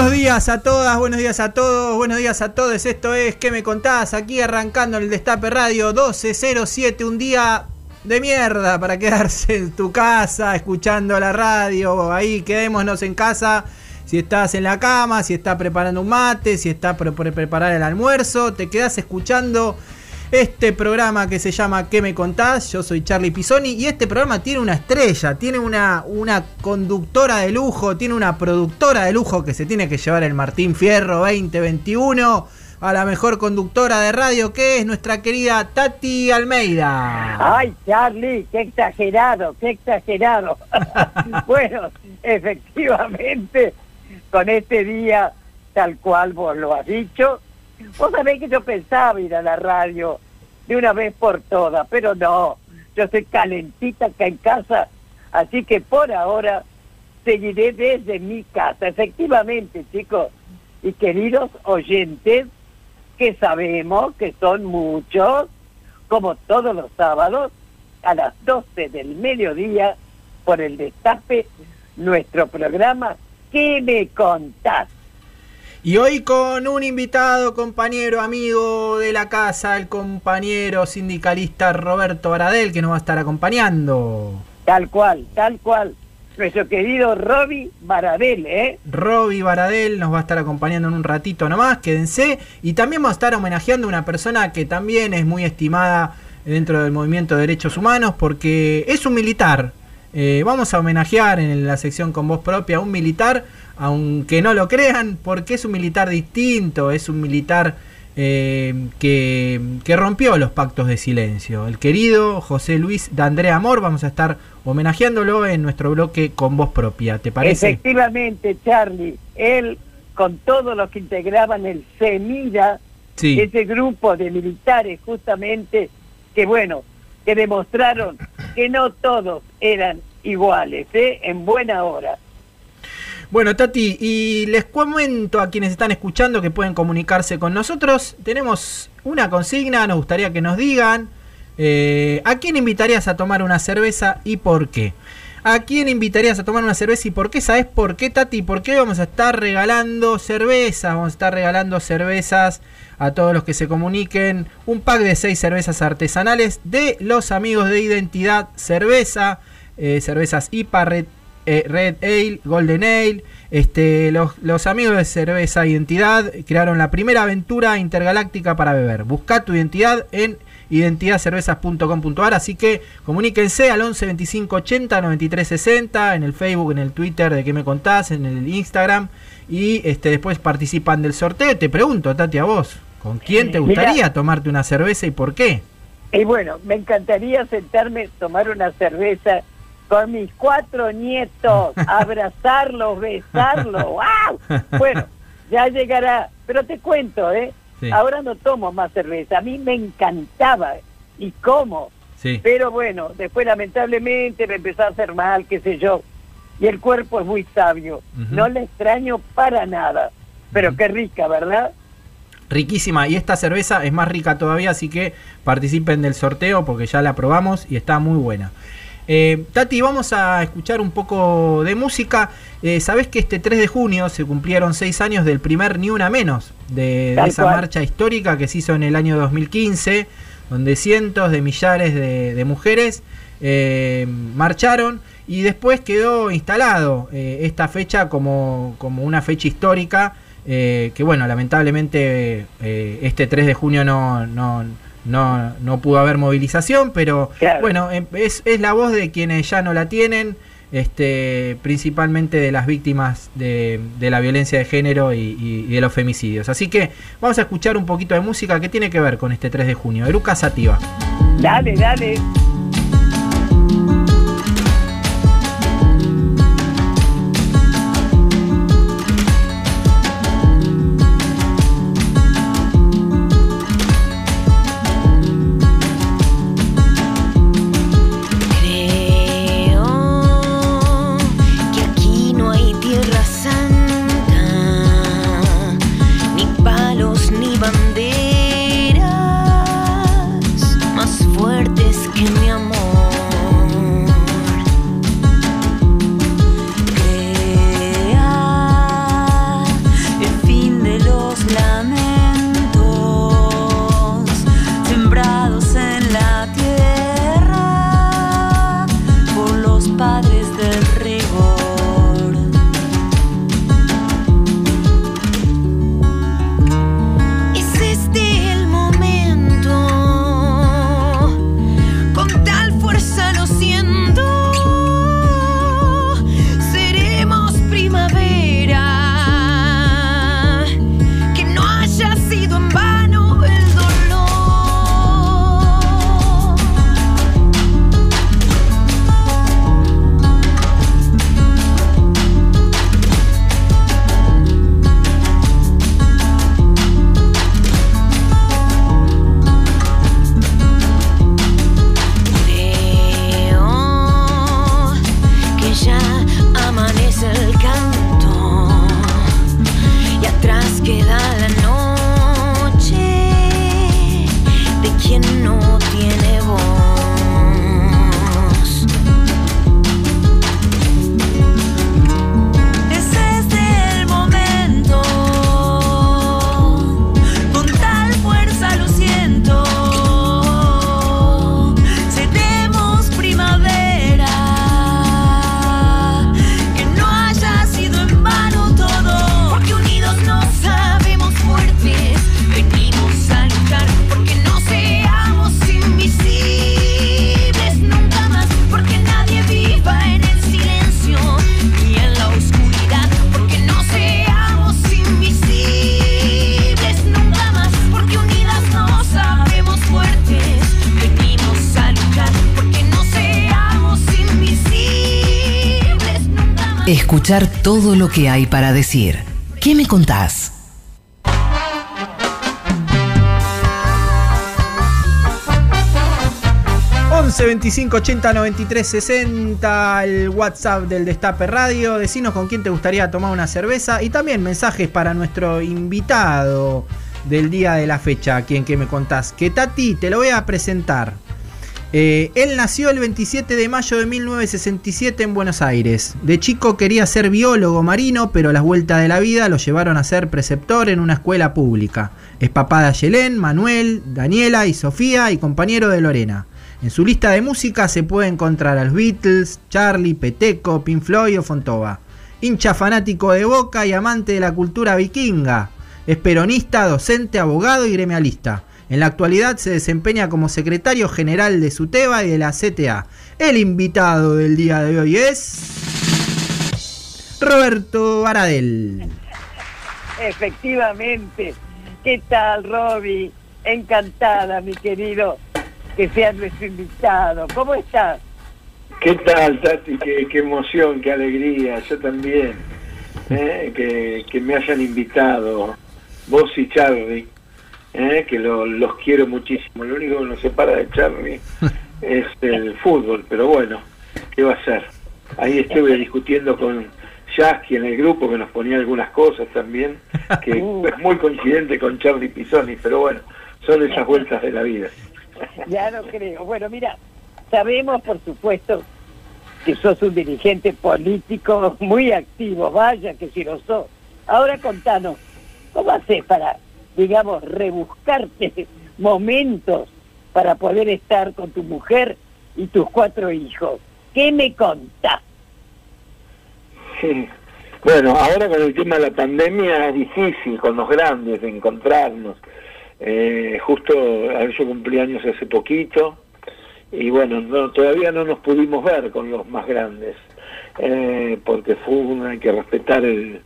Buenos días a todas, buenos días a todos, buenos días a todos. Esto es ¿Qué me contás? Aquí arrancando el Destape Radio 1207, un día de mierda para quedarse en tu casa, escuchando la radio. Ahí quedémonos en casa. Si estás en la cama, si estás preparando un mate, si estás por preparar el almuerzo, te quedas escuchando este programa que se llama ¿Qué me contás? Yo soy Charlie Pisoni y este programa tiene una estrella, tiene una, una conductora de lujo, tiene una productora de lujo que se tiene que llevar el Martín Fierro 2021 a la mejor conductora de radio que es nuestra querida Tati Almeida. Ay, Charlie, qué exagerado, qué exagerado. bueno, efectivamente, con este día, tal cual vos lo has dicho, Vos sabés que yo pensaba ir a la radio de una vez por todas, pero no, yo soy calentita acá en casa, así que por ahora seguiré desde mi casa. Efectivamente, chicos y queridos oyentes, que sabemos que son muchos, como todos los sábados, a las 12 del mediodía, por el destape, nuestro programa ¿Qué me contás? Y hoy con un invitado, compañero, amigo de la casa, el compañero sindicalista Roberto Baradel, que nos va a estar acompañando. Tal cual, tal cual. Nuestro querido Roby Baradel, ¿eh? Roby Baradel nos va a estar acompañando en un ratito nomás, quédense. Y también vamos a estar homenajeando a una persona que también es muy estimada dentro del movimiento de derechos humanos, porque es un militar. Eh, vamos a homenajear en la sección con voz propia a un militar aunque no lo crean, porque es un militar distinto, es un militar eh, que, rompió los pactos de silencio. El querido José Luis de Andrea Amor, vamos a estar homenajeándolo en nuestro bloque con voz propia, ¿te parece? Efectivamente, Charlie, él con todos los que integraban el CEMIDA, ese grupo de militares justamente, que bueno, que demostraron que no todos eran iguales, ¿eh? en buena hora. Bueno, Tati, y les comento a quienes están escuchando que pueden comunicarse con nosotros. Tenemos una consigna, nos gustaría que nos digan eh, a quién invitarías a tomar una cerveza y por qué. ¿A quién invitarías a tomar una cerveza y por qué? ¿Sabes por qué, Tati? ¿Por qué vamos a estar regalando cervezas? Vamos a estar regalando cervezas a todos los que se comuniquen. Un pack de seis cervezas artesanales de los amigos de Identidad Cerveza. Eh, cervezas IPA, eh, Red Ale, Golden Ale. Este, los, amigos de Cerveza Identidad crearon la primera aventura intergaláctica para beber. Busca tu identidad en identidadcervezas.com.ar. Así que comuníquense al 11 25 80 93 60 en el Facebook, en el Twitter de qué me contás, en el Instagram. Y este, después participan del sorteo. Te pregunto, Tati, a vos, ¿con quién te gustaría tomarte una cerveza y por qué? Y bueno, me encantaría sentarme, tomar una cerveza con mis cuatro nietos, abrazarlos, besarlos, ¡wow! Bueno, ya llegará, pero te cuento, ¿eh? Ahora no tomo más cerveza, a mí me encantaba, y cómo, sí. pero bueno, después lamentablemente me empezó a hacer mal, qué sé yo, y el cuerpo es muy sabio, no le extraño para nada, pero qué rica, ¿verdad? Riquísima, y esta cerveza es más rica todavía, así que participen del sorteo porque ya la probamos y está muy buena. Eh, Tati, vamos a escuchar un poco de música. Eh, Sabes que este 3 de junio se cumplieron seis años del primer Ni Una Menos, de, esa marcha histórica que se hizo en el año 2015, donde cientos de millares de, mujeres eh, marcharon y después quedó instalado esta fecha como, como, una fecha histórica. que bueno, lamentablemente este 3 de junio no, no no, no pudo haber movilización, pero bueno, em, es, es la voz de quienes ya no la tienen, este, principalmente de las víctimas de, de la violencia de género y, de los femicidios. Así que vamos a escuchar un poquito de música que tiene que ver con este 3 de junio. Eruca Sativa. Dale, dale. Todo lo que hay para decir. ¿Qué me contás? 11 25 80 93 60, el WhatsApp del Destape Radio. Decinos con quién te gustaría tomar una cerveza y también mensajes para nuestro invitado del día de la fecha, quien que me contás. Que Tati, te lo voy a presentar. Eh, él nació el 27 de mayo de 1967 en Buenos Aires. De chico quería ser biólogo marino, pero las vueltas de la vida lo llevaron a ser preceptor en una escuela pública. Es papá de Ayelén, Manuel, Daniela y Sofía y compañero de Lorena. En su lista de música se puede encontrar a los Beatles, Charlie, Peteco, Pink Floyd o Fontova. Hincha fanático de Boca y amante de la cultura vikinga. Es peronista, docente, abogado y gremialista. En la actualidad se desempeña como secretario general de SUTEBA y de la CTA. El invitado del día de hoy es Roberto Baradel. Efectivamente. ¿Qué tal, Roby? Encantada, mi querido que seas nuestro invitado. ¿Cómo estás? ¿Qué tal, Tati? Qué, emoción, qué alegría. Yo también. ¿eh? que, me hayan invitado, vos y Charlie, ¿eh? que los quiero muchísimo. Lo único que nos separa de Charlie es el fútbol, pero bueno, ¿qué va a ser? Ahí estuve discutiendo con Yasky en el grupo que nos ponía algunas cosas también, que uh. es muy coincidente con Charlie Pisoni, pero bueno, son esas vueltas de la vida. ya no creo. Bueno, mira, sabemos por supuesto que sos un dirigente político muy activo, vaya que si lo sos. Ahora contanos, ¿cómo haces para, digamos, rebuscarte momentos para poder estar con tu mujer y tus cuatro hijos? ¿Qué me contás? Bueno, ahora con el tema de la pandemia es difícil con los grandes de encontrarnos. Eh, justo yo cumplí años hace poquito y bueno, no, todavía no nos pudimos ver con los más grandes, eh, porque fue hay que respetar el,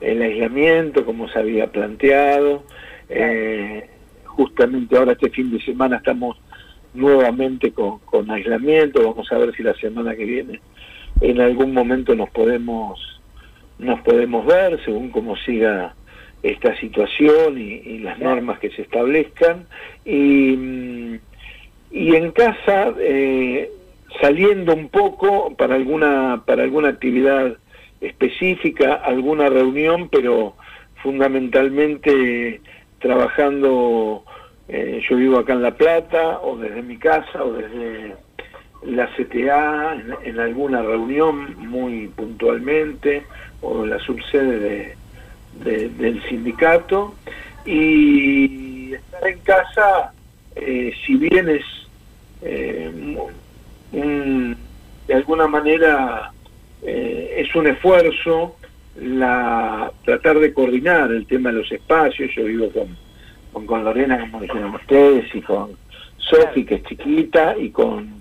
aislamiento como se había planteado. Eh, justamente ahora este fin de semana estamos nuevamente con, con aislamiento, vamos a ver si la semana que viene en algún momento nos podemos nos podemos ver según cómo siga esta situación y, las normas que se establezcan. Y, y en casa, eh, saliendo un poco para alguna, para alguna actividad específica, alguna reunión, pero fundamentalmente trabajando, eh, yo vivo acá en La Plata, o desde mi casa, o desde la CTA, en, alguna reunión muy puntualmente, o en la subsede de, del sindicato. Y estar en casa, eh, si bien es eh, de alguna manera es un esfuerzo la tratar de coordinar el tema de los espacios, yo vivo con, con, Lorena, como dijeron ustedes, y con Sofi, que es chiquita, y con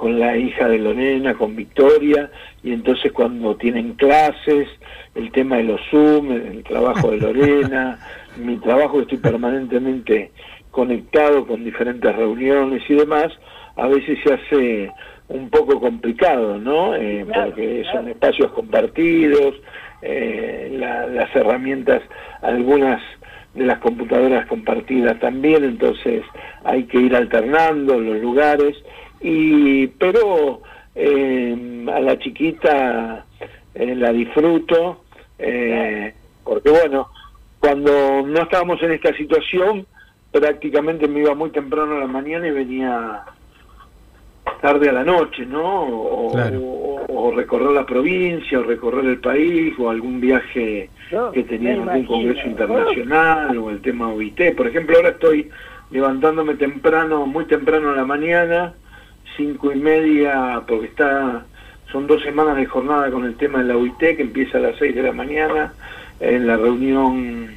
con la hija de Lorena, con Victoria, y entonces cuando tienen clases, el tema de los Zoom, el trabajo de Lorena, mi trabajo estoy permanentemente conectado con diferentes reuniones y demás, a veces se hace un poco complicado, ¿no? Eh, porque son espacios compartidos, eh, las herramientas, algunas de las computadoras compartidas también, entonces hay que ir alternando los lugares. Y pero eh, a la chiquita eh, la disfruto eh, porque bueno cuando no estábamos en esta situación prácticamente me iba muy temprano a la mañana y venía tarde a la noche, ¿no? O, recorrer la provincia, o recorrer el país, o algún viaje que tenía algún congreso internacional, o el tema OIT. Por ejemplo, ahora estoy levantándome temprano, muy temprano a la mañana, cinco y media, porque está son dos semanas de jornada con el tema de la UIT, que empieza a las seis de la mañana, en la reunión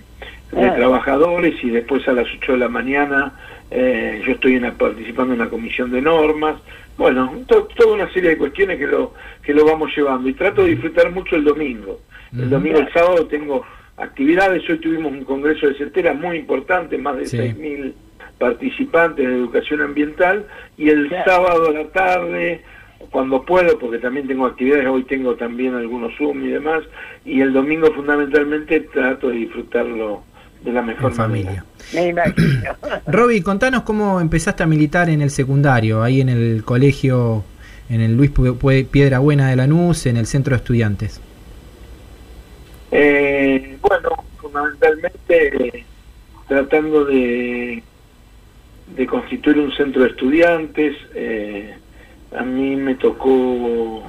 de trabajadores, y después a las ocho de la mañana eh, yo estoy en participando en la comisión de normas. Bueno, toda una serie de cuestiones que lo, que lo vamos llevando. Y trato de disfrutar mucho el domingo. El domingo, el sábado tengo actividades. Hoy tuvimos un congreso de certera muy importante, más de seis mil participantes de educación ambiental y el sábado a la tarde cuando puedo, porque también tengo actividades, hoy tengo también algunos Zoom y demás, y el domingo fundamentalmente trato de disfrutarlo de la mejor familia. Manera. Roby, contanos cómo empezaste a militar en el secundario, ahí en el colegio, en el Luis Piedra Buena de Lanús, en el centro de estudiantes. Eh, bueno, fundamentalmente tratando de, de constituir un centro de estudiantes, eh, a mí me tocó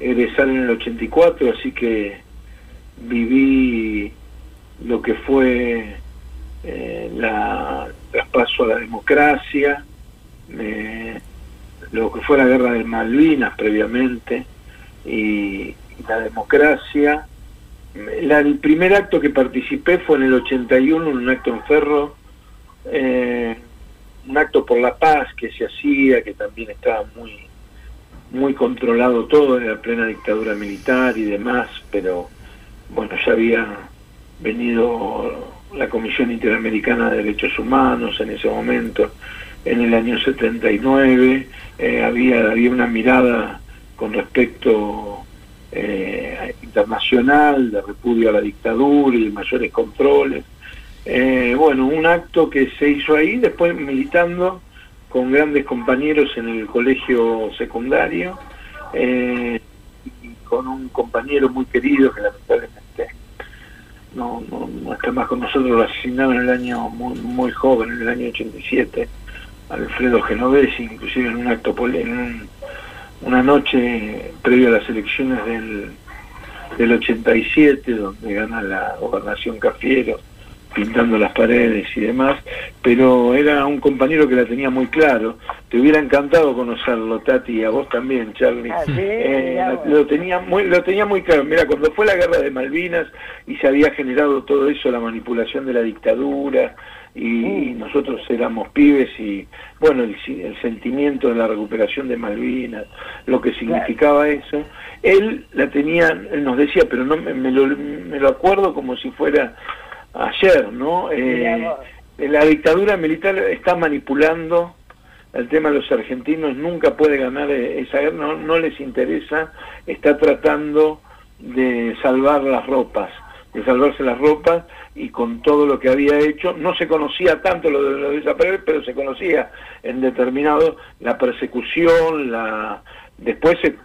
egresar en el 84, así que viví lo que fue eh, la traspaso a la democracia, lo que fue la guerra de Malvinas previamente y, la democracia. el primer acto que participé fue en el 81, en un acto en Ferro, eh, un acto por la paz que se hacía, que también estaba muy muy controlado todo, en la plena dictadura militar y demás, pero bueno, ya había venido la Comisión Interamericana de Derechos Humanos en ese momento, en el año 79, eh, había, había una mirada con respecto eh, internacional de repudio a la dictadura y mayores controles. Eh, bueno, un acto que se hizo ahí, después militando con grandes compañeros en el colegio secundario y con un compañero muy querido que lamentablemente no, no, está más con nosotros, lo asesinaron en el año muy, muy joven, en el año 87, Alfredo Genovesi, inclusive en un acto, en una noche previo a las elecciones del, del 87, donde gana la gobernación Cafiero pintando las paredes y demás, pero era un compañero que la tenía muy claro. Te hubiera encantado conocerlo, Tati, y a vos también, Charlie. Ah, eh, lo tenía muy, lo tenía muy claro. Mira, cuando fue la guerra de Malvinas y se había generado todo eso, la manipulación de la dictadura, y, nosotros éramos pibes y bueno el, sentimiento de la recuperación de Malvinas lo que significaba eso él la tenía él nos decía pero no me, lo, me lo acuerdo como si fuera ayer, ¿no? Eh, la dictadura militar está manipulando el tema de los argentinos, nunca puede ganar e-, esa guerra, no, no les interesa, está tratando de salvar las ropas, de salvarse las ropas y con todo lo que había hecho, no se conocía tanto lo de, lo de pero se conocía en determinado la persecución, la después se,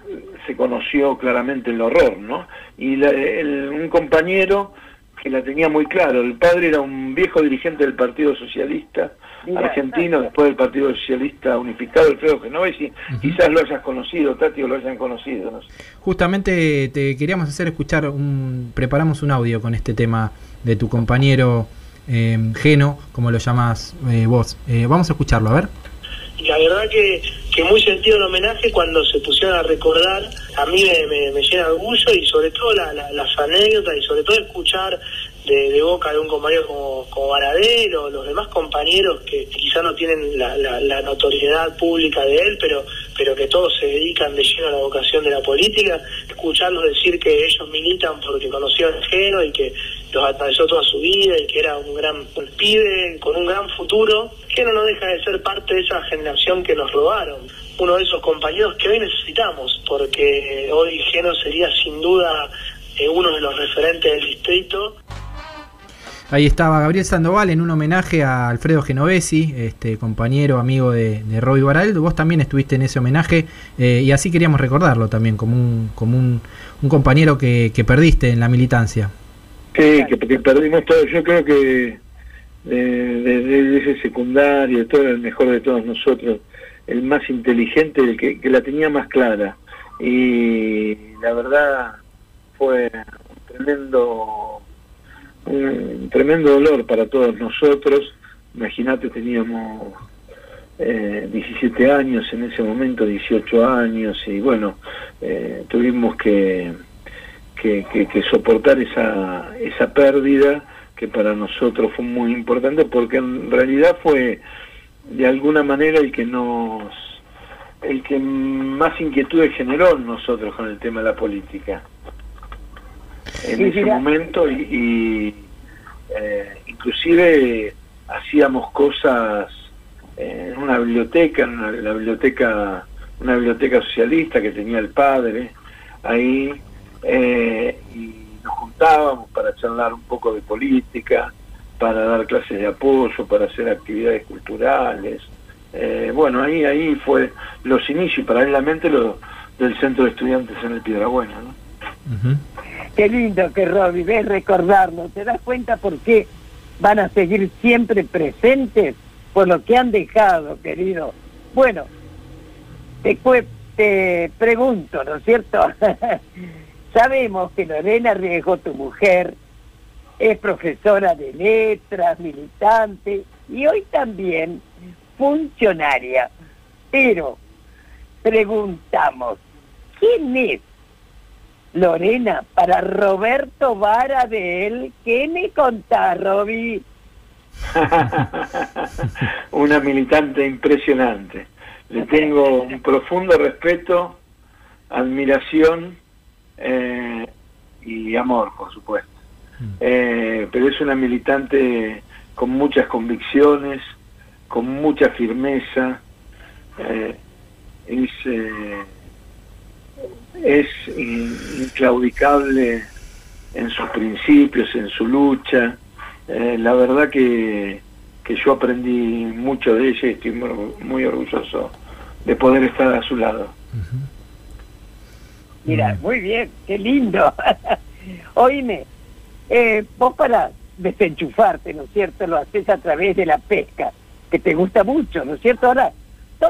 se conoció claramente el horror, ¿no? Y un compañero que la tenía muy claro. El padre era un viejo dirigente del Partido Socialista argentino, después del Partido Socialista Unificado, Alfredo Genovesi. Quizás lo hayas conocido, Tati, o lo hayan conocido. Justamente te queríamos hacer escuchar, un, preparamos un audio con este tema de tu compañero eh, Geno, como lo llamas eh, vos. Eh, vamos a escucharlo, a ver la verdad que, que muy sentido el homenaje cuando se pusieron a recordar, a mí me, me, llena de orgullo y sobre todo la, las anécdotas y sobre todo escuchar de, boca de un compañero como, como Baradero, los demás compañeros que quizá no tienen la, notoriedad pública de él, pero, pero que todos se dedican de lleno a la vocación de la política, escucharlos decir que ellos militan porque conocieron el género y que los atravesó toda su vida y que era un gran pibe con un gran futuro, que no deja de ser parte de esa generación que nos robaron. Uno de esos compañeros que hoy necesitamos, porque hoy Geno sería sin duda eh, uno de los referentes del distrito. Ahí estaba Gabriel Sandoval en un homenaje a Alfredo Genovesi, este compañero, amigo de, de Roby Baral. Vos también estuviste en ese homenaje eh, y así queríamos recordarlo también como un, como un, compañero que, perdiste en la militancia. Sí, que, perdimos todo. Yo creo que desde ese secundario, todo el mejor de todos nosotros, el más inteligente, el que, la tenía más clara. Y la verdad fue un tremendo un tremendo dolor para todos nosotros. Imagínate, teníamos eh, 17 años en ese momento, 18 años, y bueno, eh, tuvimos que, que, que, soportar esa, esa pérdida que para nosotros fue muy importante porque en realidad fue de alguna manera el que nos el que más inquietudes generó en nosotros con el tema de la política. En ese momento y, eh, inclusive hacíamos cosas en una biblioteca, en la biblioteca una biblioteca socialista que tenía el padre ahí, eh, y nos juntábamos para charlar un poco de política, para dar clases de apoyo, para hacer actividades culturales. Eh, bueno, ahí ahí fue los inicios, paralelamente lo del centro de estudiantes en el Piedrabuena. ¿no? Qué lindo que Robbie, ves recordarlo, ¿te das cuenta por qué van a seguir siempre presentes por lo que han dejado, querido? Bueno, te, te pregunto, ¿no es cierto? Sabemos que Lorena Riesgo, tu mujer, es profesora de letras, militante y hoy también funcionaria. Pero preguntamos, ¿quién es Lorena para Roberto Vara de él? ¿Qué me contás, Roby? Una militante impresionante. Le tengo un profundo respeto, admiración eh, y amor, por supuesto. Eh, pero es una militante con muchas convicciones, con mucha firmeza, eh, es, eh, es inclaudicable en sus principios, en su lucha. la verdad que, que yo aprendí mucho de ella y estoy muy, orgulloso de poder estar a su lado. Mira, muy bien, qué lindo. Oíme, eh, vos para desenchufarte, ¿no es cierto? Lo haces a través de la pesca, que te gusta mucho, ¿no es cierto? Ahora,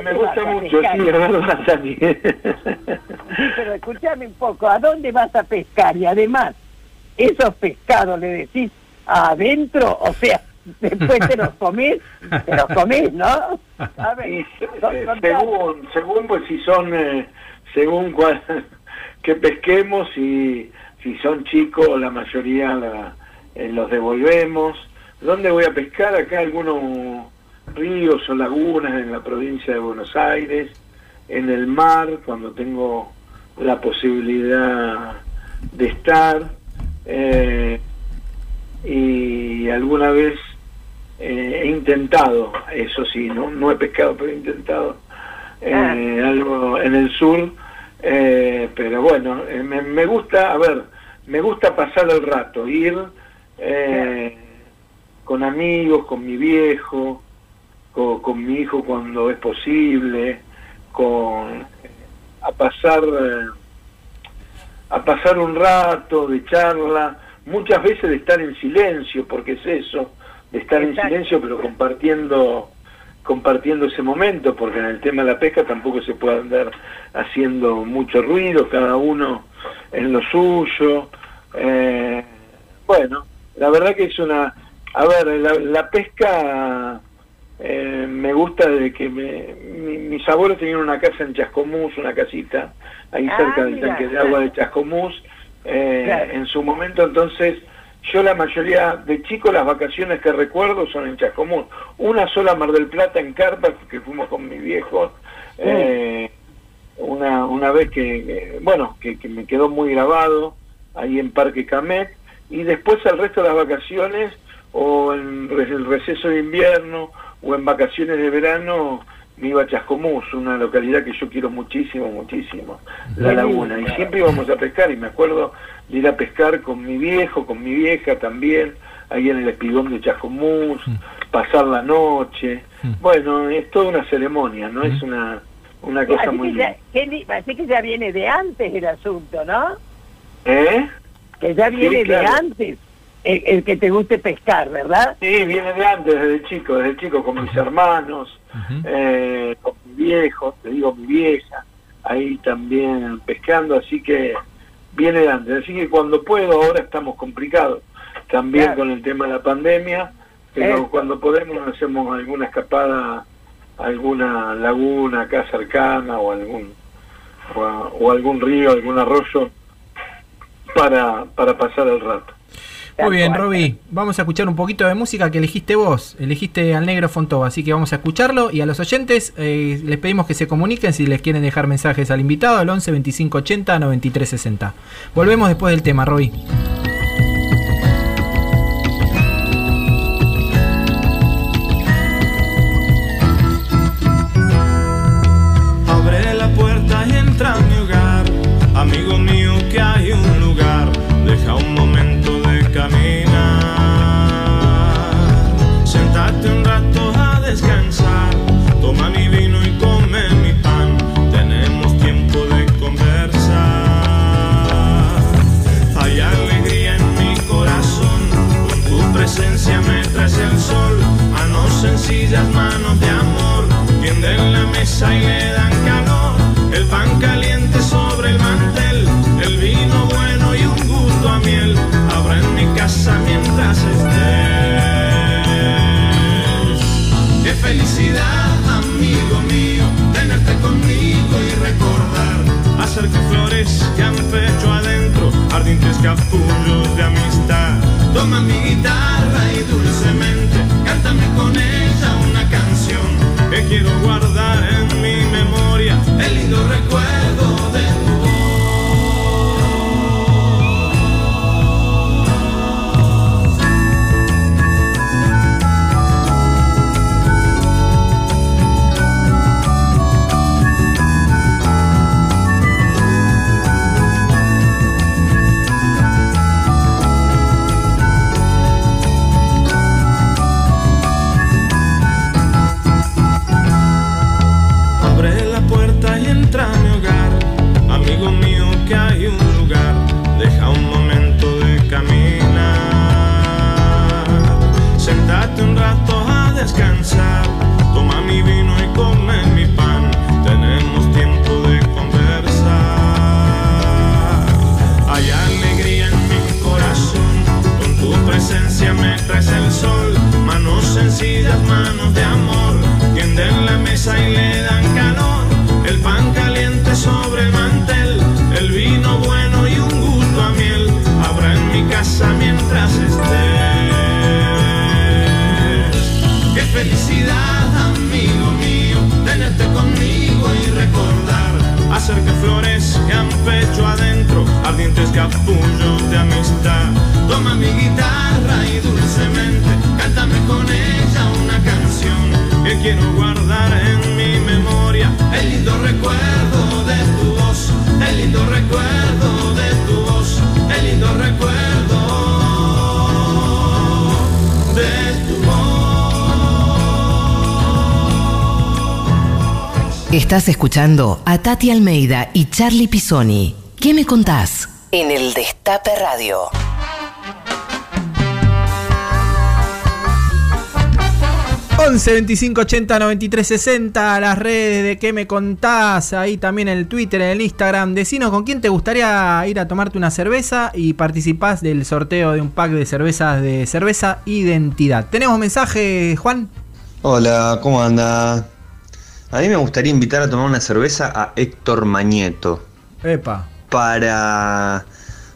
me gusta mucho, sí, es verdad también. Sí, pero escúchame un poco, ¿a dónde vas a pescar? Y además, esos pescados le decís adentro, o sea, después te los comés, te los comés, ¿no? A ver, según, según pues si son, eh, según cuál, que pesquemos y si son chicos, la mayoría la, eh, los devolvemos. ¿Dónde voy a pescar? Acá algunos ríos o lagunas en la provincia de Buenos Aires, en el mar, cuando tengo la posibilidad de estar. Eh, y alguna vez eh, he intentado, eso sí, no, no he pescado, pero he intentado ah. algo en el sur. Pero bueno, me, me gusta, a ver, me gusta pasar el rato, ir eh, con amigos, con mi viejo, con, mi hijo cuando es posible, con a pasar eh, a pasar un rato de charla, muchas veces de estar en silencio, porque es eso, de estar en silencio pero compartiendo compartiendo ese momento, porque en el tema de la pesca tampoco se puede andar haciendo mucho ruido, cada uno en lo suyo. Eh, bueno, la verdad que es una... A ver, la, pesca eh, me gusta de que mis abuelos tenían una casa en Chascomús, una casita ahí ah, cerca del tanque de agua de Chascomús. Eh, en su momento entonces yo la mayoría de chicos las vacaciones que recuerdo son en Chascomús. Una sola Mar del Plata en Carpa, que fuimos con mi viejo. una, una vez que, bueno, que, me quedó muy grabado ahí en Parque Camet, y después el resto de las vacaciones, o en el receso de invierno, o en vacaciones de verano, me iba a Chascomús, una localidad que yo quiero muchísimo, muchísimo, la laguna. Y siempre íbamos a pescar, y me acuerdo de ir a pescar con mi viejo, con mi vieja también, ahí en el espigón de Chascomús, pasar la noche. Bueno, es toda una ceremonia, ¿no? Es una, una cosa muy... así que ya viene de antes el asunto, ¿no? ¿Eh? Que ya viene de antes el, que te guste pescar, ¿verdad? Sí, viene de antes, desde chico, desde chico con mis hermanos, eh, con mi viejo, te digo mi vieja, ahí también pescando, así que viene de antes. Así que cuando puedo, ahora estamos complicados, también con el tema de la pandemia, pero cuando podemos hacemos alguna escapada alguna laguna acá cercana o algún o algún río, algún arroyo para, para pasar el rato. Muy bien, Roby, vamos a escuchar un poquito de música que elegiste vos, elegiste al negro Fontova, así que vamos a escucharlo y a los oyentes eh, les pedimos que se comuniquen si les quieren dejar mensajes al invitado al 11 25 80 93 60. Volvemos después del tema, Roby. Mesa y le dan calor. El pan caliente sobre el mantel, el vino bueno y un gusto a miel. Habrá en mi casa mientras estés. Qué felicidad, amigo mío, tenerte conmigo y recordar. Hacer que han pecho adentro, ardientes capullos de amistad. Toma mi escuchando a Tati Almeida y Charlie Pisoni. ¿Qué me contás? En el Destape Radio. 11 25 80 93 60, las redes de qué me contás, ahí también en el Twitter, en el Instagram. Decinos con quién te gustaría ir a tomarte una cerveza y participás del sorteo de un pack de cervezas de cerveza identidad. ¿Tenemos mensaje, Juan? Hola, ¿cómo anda? A mí me gustaría invitar a tomar una cerveza a Héctor Mañeto Epa. para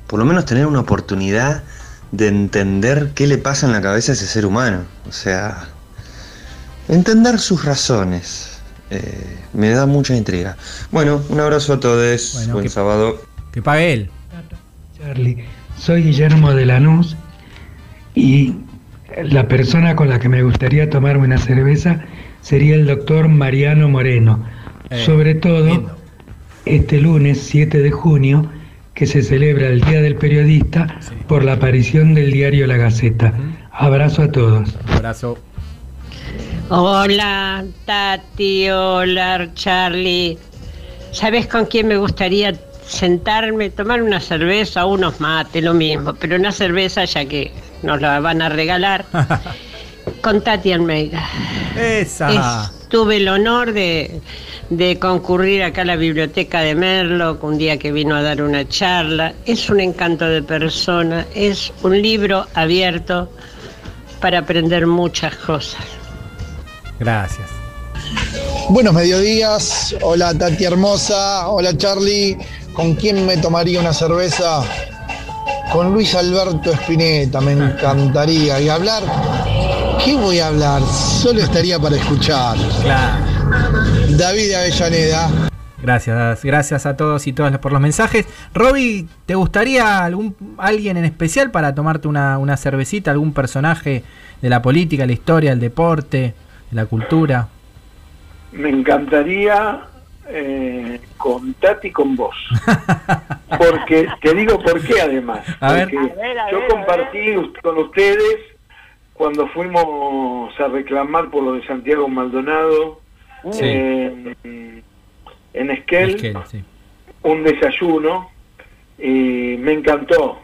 por lo menos tener una oportunidad de entender qué le pasa en la cabeza a ese ser humano. O sea, entender sus razones. Eh, me da mucha intriga. Bueno, un abrazo a todos. Bueno, Buen que- sábado. Que pague él. Charlie, soy Guillermo de Lanús y la persona con la que me gustaría tomarme una cerveza sería el doctor Mariano Moreno. Eh, Sobre todo lindo. este lunes 7 de junio, que se celebra el Día del Periodista Sí. por la aparición del diario La Gaceta. Abrazo a todos. Abrazo. Hola, Tati, hola, Charlie. ¿Sabes con quién me gustaría sentarme, tomar una cerveza o unos mates, lo mismo, pero una cerveza ya que nos la van a regalar? con Tati Almeida. Esa. Es- tuve el honor de, de concurrir acá a la biblioteca de Merlo, un día que vino a dar una charla. Es un encanto de persona, es un libro abierto para aprender muchas cosas. Gracias. Buenos mediodías, hola Tati Hermosa, hola Charlie, ¿con quién me tomaría una cerveza? Con Luis Alberto Spinetta, me encantaría. ¿Y hablar? ¿Qué voy a hablar? Solo estaría para escuchar. Claro. David de Avellaneda. Gracias, gracias a todos y todas por los mensajes. Roby, ¿te gustaría algún alguien en especial para tomarte una, una cervecita? ¿Algún personaje de la política, la historia, el deporte, de la cultura? Me encantaría eh, con Tati con vos. Porque te digo por qué además. A ver. Porque A ver, a yo ver, compartí con ustedes cuando fuimos a reclamar por lo de Santiago Maldonado Sí. eh, en Esquel, Esquel, sí. un desayuno y me encantó.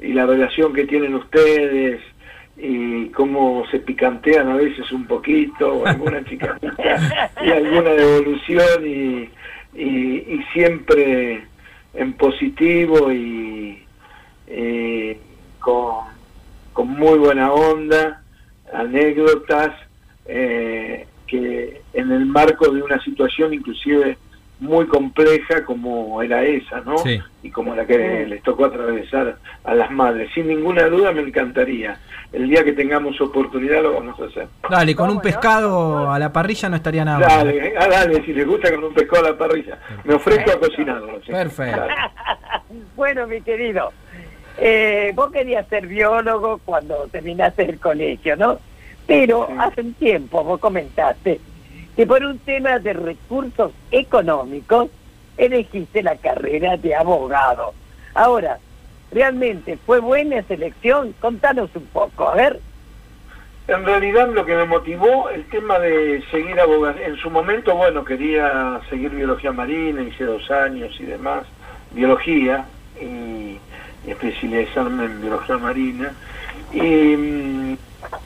Y la relación que tienen ustedes y cómo se picantean a veces un poquito, o alguna chicanita y alguna devolución y, y, siempre en positivo y con, con, muy buena onda, anécdotas eh, que en el marco de una situación inclusive muy compleja como era esa, ¿no? Y como la que les tocó atravesar a las madres. Sin ninguna duda me encantaría. El día que tengamos oportunidad lo vamos a hacer. Dale, con un pescado a la parrilla no estaría nada Dale, ah, dale, si les gusta con un pescado a la parrilla. Me ofrezco a cocinarlo. Perfecto. bueno, mi querido, eh, vos querías ser biólogo cuando terminaste el colegio, ¿no? Pero hace un tiempo vos comentaste que por un tema de recursos económicos elegiste la carrera de abogado. Ahora, ¿realmente fue buena selección? Contanos un poco, a ver. En realidad lo que me motivó el tema de seguir abogado. En su momento, bueno, quería seguir biología marina, hice dos años y demás, biología y, especializarme en biología marina. Y, mm,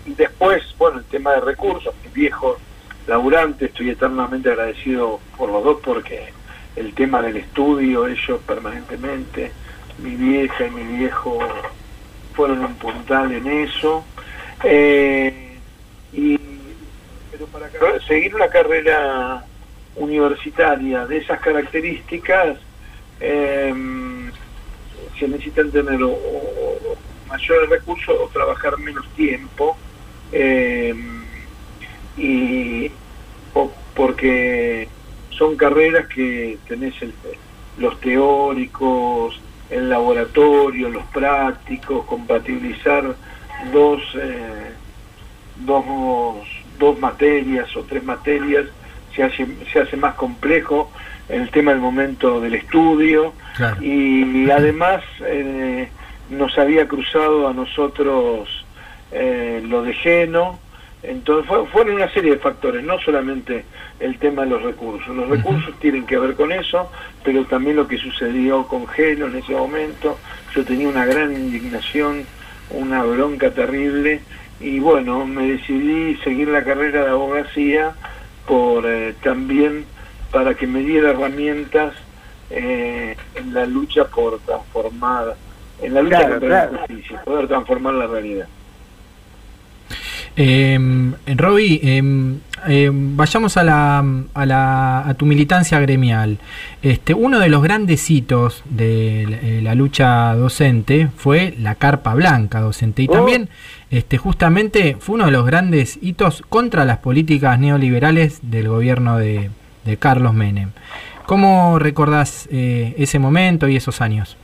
después, bueno, el tema de recursos, mi viejo laburante, estoy eternamente agradecido por los dos porque el tema del estudio, ellos permanentemente, mi vieja y mi viejo fueron un puntal en eso. Eh, y, pero para seguir una carrera universitaria de esas características, eh, se necesitan tener o, mayores recursos o trabajar menos tiempo. Eh, y porque son carreras que tenés los teóricos, el laboratorio, los prácticos, compatibilizar dos, eh, dos, dos materias o tres materias se hace, se hace más complejo el tema del momento del estudio. Y además eh, nos había cruzado a nosotros eh, lo de Geno, entonces fueron una serie de factores, no solamente el tema de los recursos. Los recursos tienen que ver con eso, pero también lo que sucedió con Gelo en ese momento. Yo tenía una gran indignación, una bronca terrible, y bueno, me decidí seguir la carrera de abogacía por eh, también para que me diera herramientas eh, en la lucha por transformar, en la lucha contra la justicia, poder transformar la realidad. Eh, Roby, em, em, vayamos a, la, a, la, a tu militancia gremial. Este, uno de los grandes hitos de eh, la, lucha docente fue la carpa blanca docente y oh. también este, justamente fue uno de los grandes hitos contra las políticas neoliberales del gobierno de, Carlos Menem. ¿Cómo recordás eh, ese momento y esos años?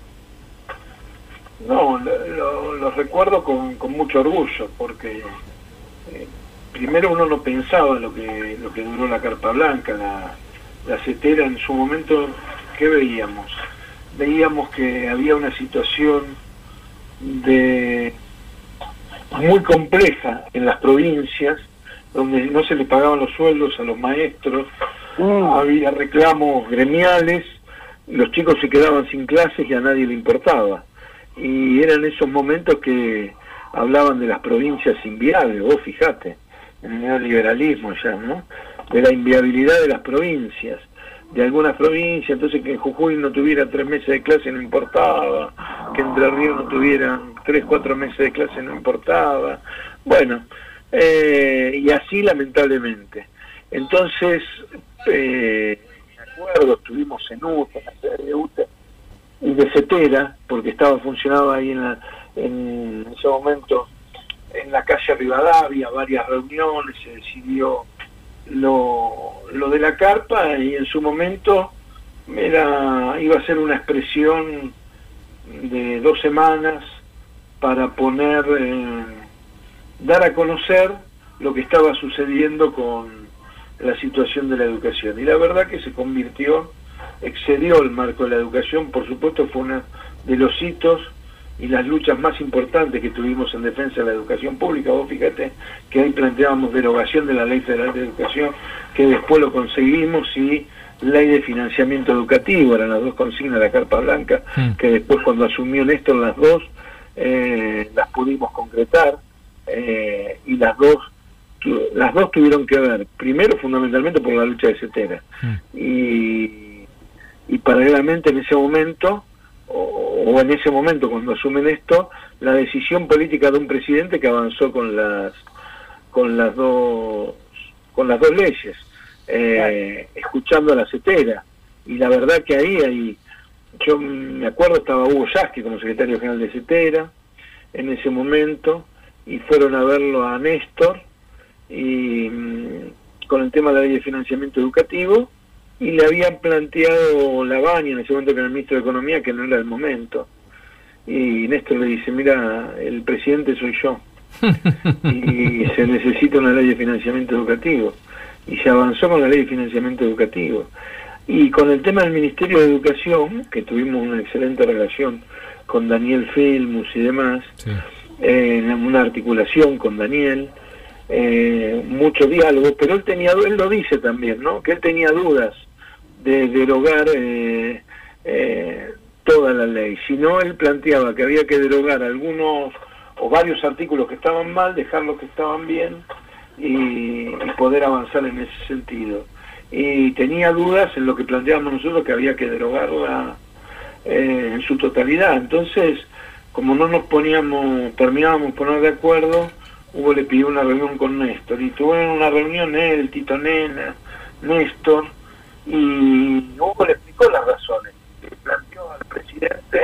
No, lo, recuerdo con, mucho orgullo porque primero uno no pensaba lo que, lo que duró la carpa blanca, la, la cetera en su momento, ¿qué veíamos? Veíamos que había una situación de muy compleja en las provincias, donde no se le pagaban los sueldos a los maestros. Había reclamos gremiales, los chicos se quedaban sin clases y a nadie le importaba. Y eran esos momentos que hablaban de las provincias inviables, vos fijate, en el neoliberalismo ya, ¿no? De la inviabilidad de las provincias, de algunas provincias, entonces que en Jujuy no tuviera tres meses de clase no importaba, que Entre Ríos no tuviera tres, cuatro meses de clase no importaba, bueno, eh, y así lamentablemente. Entonces, eh, me acuerdo, estuvimos en UTE, en la sede de UTE, y de CETERA, porque estaba funcionando ahí en la en ese momento en la calle Rivadavia, varias reuniones, se decidió lo, lo de la carpa y en su momento era, iba a ser una expresión de dos semanas para poner, eh, dar a conocer lo que estaba sucediendo con la situación de la educación. Y la verdad que se convirtió, excedió el marco de la educación, por supuesto fue uno de los hitos y las luchas más importantes que tuvimos en defensa de la educación pública. Vos fíjate que ahí planteábamos derogación de la Ley Federal de Educación, que después lo conseguimos, y ley de financiamiento educativo, eran las dos consignas de la Carpa Blanca, que después cuando asumió Néstor las dos, eh, las pudimos concretar. eh, y las dos las dos tuvieron que ver, primero fundamentalmente por la lucha de Cetera, y, y paralelamente en ese momento, o, en ese momento cuando asumen esto, la decisión política de un presidente que avanzó con las con las dos con las dos leyes, eh, escuchando a la Cetera, y la verdad que ahí hay yo me acuerdo estaba Hugo Yasky como secretario general de CETERA en ese momento y fueron a verlo a Néstor y mm, con el tema de la ley de financiamiento educativo y le habían planteado la baña en ese momento que era el ministro de Economía que no era el momento. Y Néstor le dice mira el presidente soy yo y se necesita una ley de financiamiento educativo y se avanzó con la ley de financiamiento educativo. Y con el tema del Ministerio de Educación, que tuvimos una excelente relación con Daniel Filmus y demás, eh, una articulación con Daniel, eh, mucho diálogo, pero él tenía, él lo dice también, ¿no? Que él tenía dudas de derogar eh, toda la ley. Si no, él planteaba que había que derogar algunos o varios artículos que estaban mal, dejar los que estaban bien y poder avanzar en ese sentido y tenía dudas en lo que planteábamos nosotros que había que derogarla eh, en su totalidad. Entonces, como no nos poníamos, terminábamos poner de acuerdo, Hugo le pidió una reunión con Néstor y tuvieron una reunión él, Tito Nena, Néstor, y Hugo le explicó las razones. Le planteó al presidente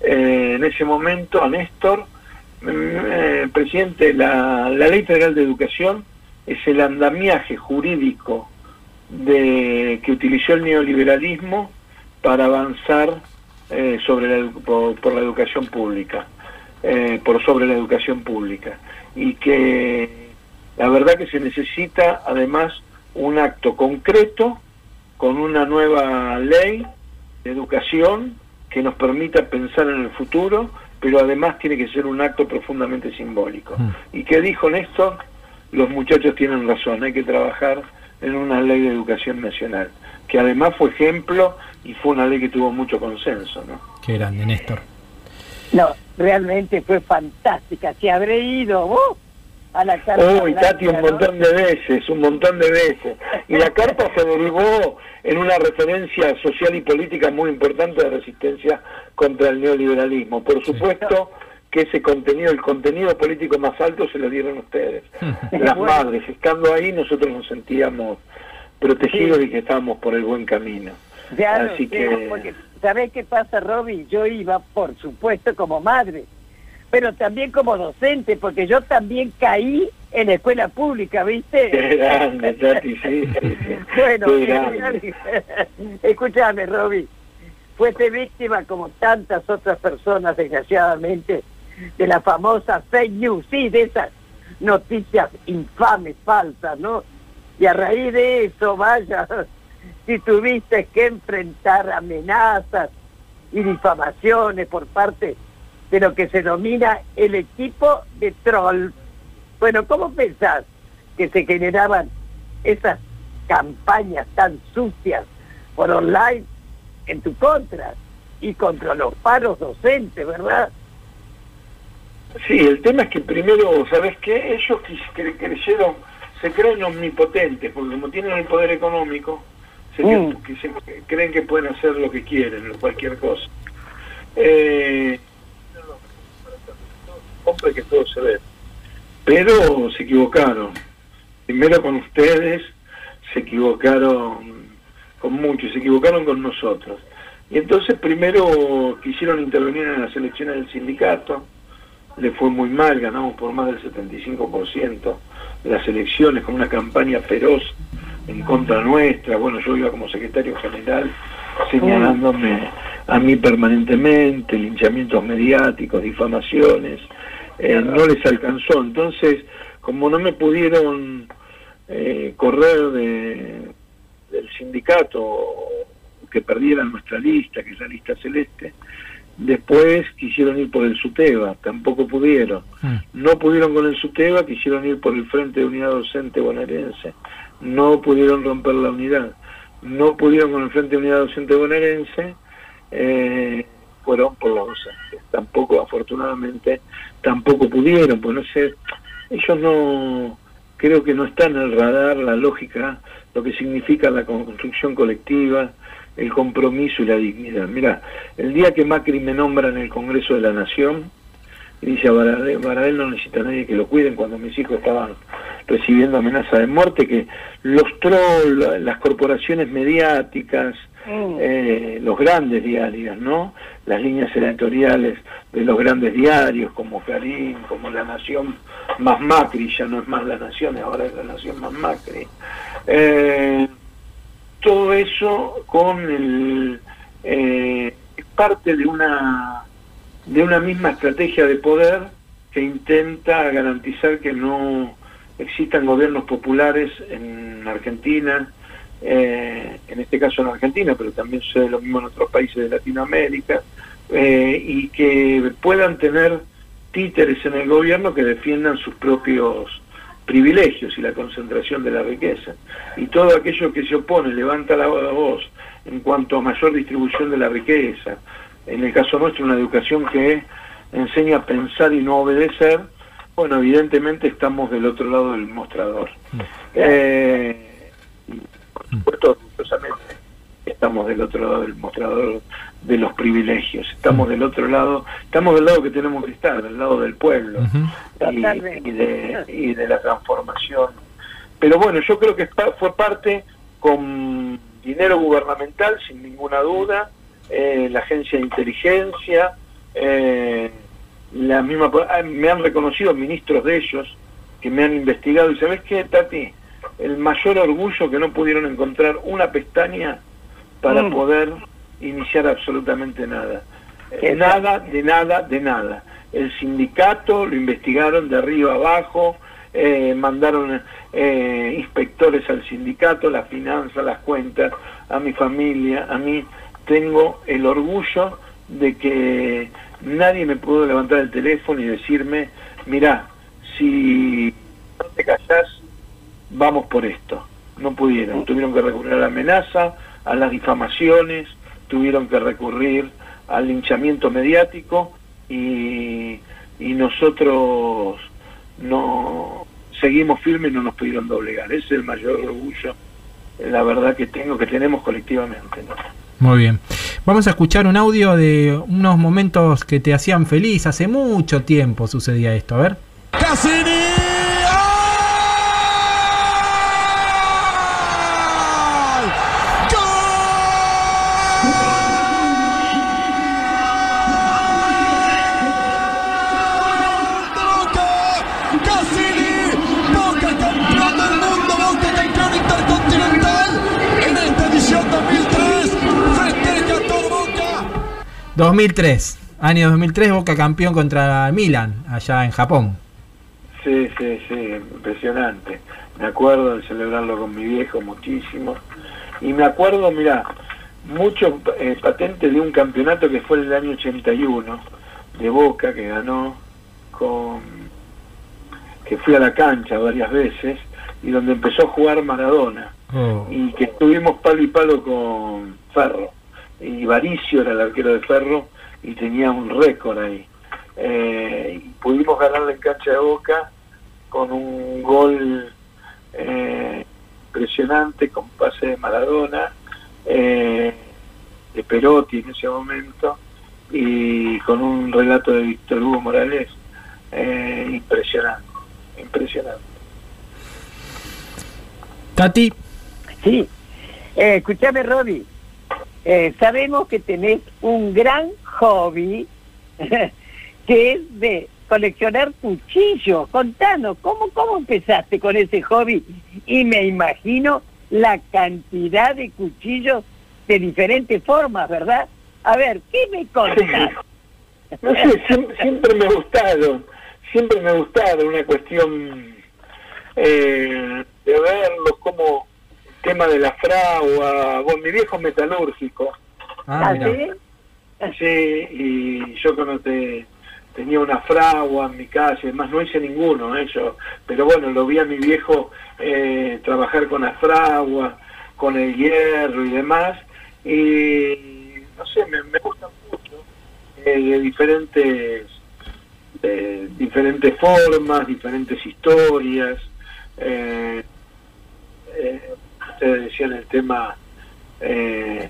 eh, en ese momento, a Néstor, eh, presidente, la, la Ley Federal de Educación es el andamiaje jurídico de que utilizó el neoliberalismo para avanzar eh, sobre la, por, la educación pública, eh, por sobre la educación pública, y que la verdad que se necesita además un acto concreto con una nueva ley de educación que nos permita pensar en el futuro, pero además tiene que ser un acto profundamente simbólico. Mm. ¿Y que dijo Néstor? Los muchachos tienen razón, hay que trabajar en una ley de educación nacional, que además fue ejemplo y fue una ley que tuvo mucho consenso. ¿no? Qué grande, Néstor. No, realmente fue fantástica. Se habré ido vos a la carta. Uy, Tati, un montón de veces, un montón de veces. Y la carta se derivó en una referencia social y política muy importante de resistencia contra el neoliberalismo. Por supuesto que ese contenido, el contenido político más alto se lo dieron ustedes. Las madres, estando ahí nosotros nos sentíamos protegidos y que estábamos por el buen camino. Así que... ¿Sabés qué pasa, Roby? Yo iba, por supuesto, como madre, pero también como docente, porque yo también caí en la escuela pública, ¿viste? Qué grande, Tati, sí, bueno, escúchame, Roby. Fuiste víctima, como tantas otras personas, desgraciadamente, de la famosa fake news, sí, de esas noticias infames, falsas, ¿no? Y a raíz de eso, vaya, si tuviste que enfrentar amenazas y difamaciones por parte de lo que se denomina el equipo de troll. Bueno, ¿cómo pensás que se generaban esas campañas tan sucias por online en tu contra y contra los paros docentes, verdad? Sí, el tema es que primero, ¿sabes qué? Ellos creyeron, se creen omnipotentes, porque como tienen el poder económico, se, mm. creen que pueden hacer lo que quieren, cualquier cosa. Eh, hombre que todo se ve. Pero se equivocaron. Primero con ustedes, se equivocaron con muchos, se equivocaron con nosotros. Y entonces primero quisieron intervenir en las elecciones del sindicato, le fue muy mal, ganamos por más del 75% las elecciones con una campaña feroz en contra nuestra, bueno, yo iba como secretario general señalándome a mí permanentemente, linchamientos mediáticos, difamaciones, eh, no les alcanzó, entonces como no me pudieron eh, correr de, del sindicato que perdieran nuestra lista, que es la lista celeste, Después quisieron ir por el SUTEBA, tampoco pudieron. Mm. No pudieron con el SUTEBA, quisieron ir por el Frente de Unidad Docente Bonaerense. No pudieron romper la unidad. No pudieron con el Frente de Unidad Docente Bonaerense. Eh, fueron por los docentes. Tampoco, afortunadamente, tampoco pudieron, pues no sé, ellos no, creo que no está en el radar la lógica, lo que significa la construcción colectiva, el compromiso y la dignidad. Mira, el día que Macri me nombra en el Congreso de la Nación, y dice a Baradel, no necesita nadie que lo cuiden cuando mis hijos estaban recibiendo amenaza de muerte, que los trolls, las corporaciones mediáticas, mm. eh, los grandes diarios, ¿no? Las líneas editoriales de los grandes diarios como Clarín, como La Nación más Macri, ya no es más La Nación, ahora es La Nación más Macri. Eh, todo eso con el eh, parte de una de una misma estrategia de poder que intenta garantizar que no existan gobiernos populares en Argentina, eh, en este caso en Argentina, pero también sucede lo mismo en otros países de Latinoamérica, eh, y que puedan tener títeres en el gobierno que defiendan sus propios privilegios y la concentración de la riqueza. Y todo aquello que se opone, levanta la voz en cuanto a mayor distribución de la riqueza, en el caso nuestro una educación que enseña a pensar y no obedecer, bueno, evidentemente estamos del otro lado del mostrador. Mm. Eh, por supuesto, estamos del otro lado del mostrador de los privilegios, estamos mm. del otro lado, estamos del lado que tenemos que estar, del lado del pueblo y, de, y de la transformación. Pero bueno, yo creo que fue parte con dinero gubernamental, sin ninguna duda, eh, la agencia de inteligencia, eh, la misma, ah, me han reconocido ministros de ellos que me han investigado y sabes qué, Tati, el mayor orgullo que no pudieron encontrar una pestaña para mm. poder iniciar absolutamente nada. Eh, nada, de nada, de nada. El sindicato lo investigaron de arriba abajo, mandaron inspectores al sindicato, las finanzas, las cuentas, a mi familia, a mí tengo el orgullo de que nadie me pudo levantar el teléfono y decirme, mira, si no te callas, vamos por esto. No pudieron, tuvieron que recurrir a la amenaza, a las difamaciones, tuvieron que recurrir al linchamiento mediático y, y nosotros no seguimos firmes y no nos pudieron doblegar. Ese es el mayor orgullo, la verdad que tengo, que tenemos colectivamente. ¿no? Muy bien. Vamos a escuchar un audio de unos momentos que te hacían feliz. Hace mucho tiempo sucedía esto. A ver. 2003, año 2003, Boca campeón contra Milan, allá en Japón. Sí, sí, sí, impresionante. Me acuerdo de celebrarlo con mi viejo muchísimo. Y me acuerdo, mira, mucho eh, patente de un campeonato que fue el año 81, de Boca, que ganó con... que fui a la cancha varias veces, y donde empezó a jugar Maradona. Oh. Y que estuvimos palo y palo con Ferro y Varicio era el arquero de Ferro y tenía un récord ahí. Eh, y pudimos ganarle en cancha de Boca con un gol eh, impresionante, con pase de Maradona, eh, de Perotti en ese momento, y con un relato de Víctor Hugo Morales impresionante, impresionante. Tati. Sí, escúchame, Robbie. Eh, sabemos que tenés un gran hobby que es de coleccionar cuchillos. Contanos, ¿cómo, ¿cómo empezaste con ese hobby? Y me imagino la cantidad de cuchillos de diferentes formas, ¿verdad? A ver, ¿qué me contás? No sé, siempre, me ha gustado, siempre me ha gustado una cuestión eh, de verlos, como tema de la fragua, bueno, mi viejo metalúrgico. Ah, ¿sí? y yo cuando te, tenía una fragua en mi casa, además no hice ninguno, ¿eh? pero bueno, lo vi a mi viejo eh, trabajar con la fragua, con el hierro y demás, y no sé, me, me gusta mucho, de diferentes de diferentes formas, diferentes historias. Eh, eh, ustedes decían el tema eh,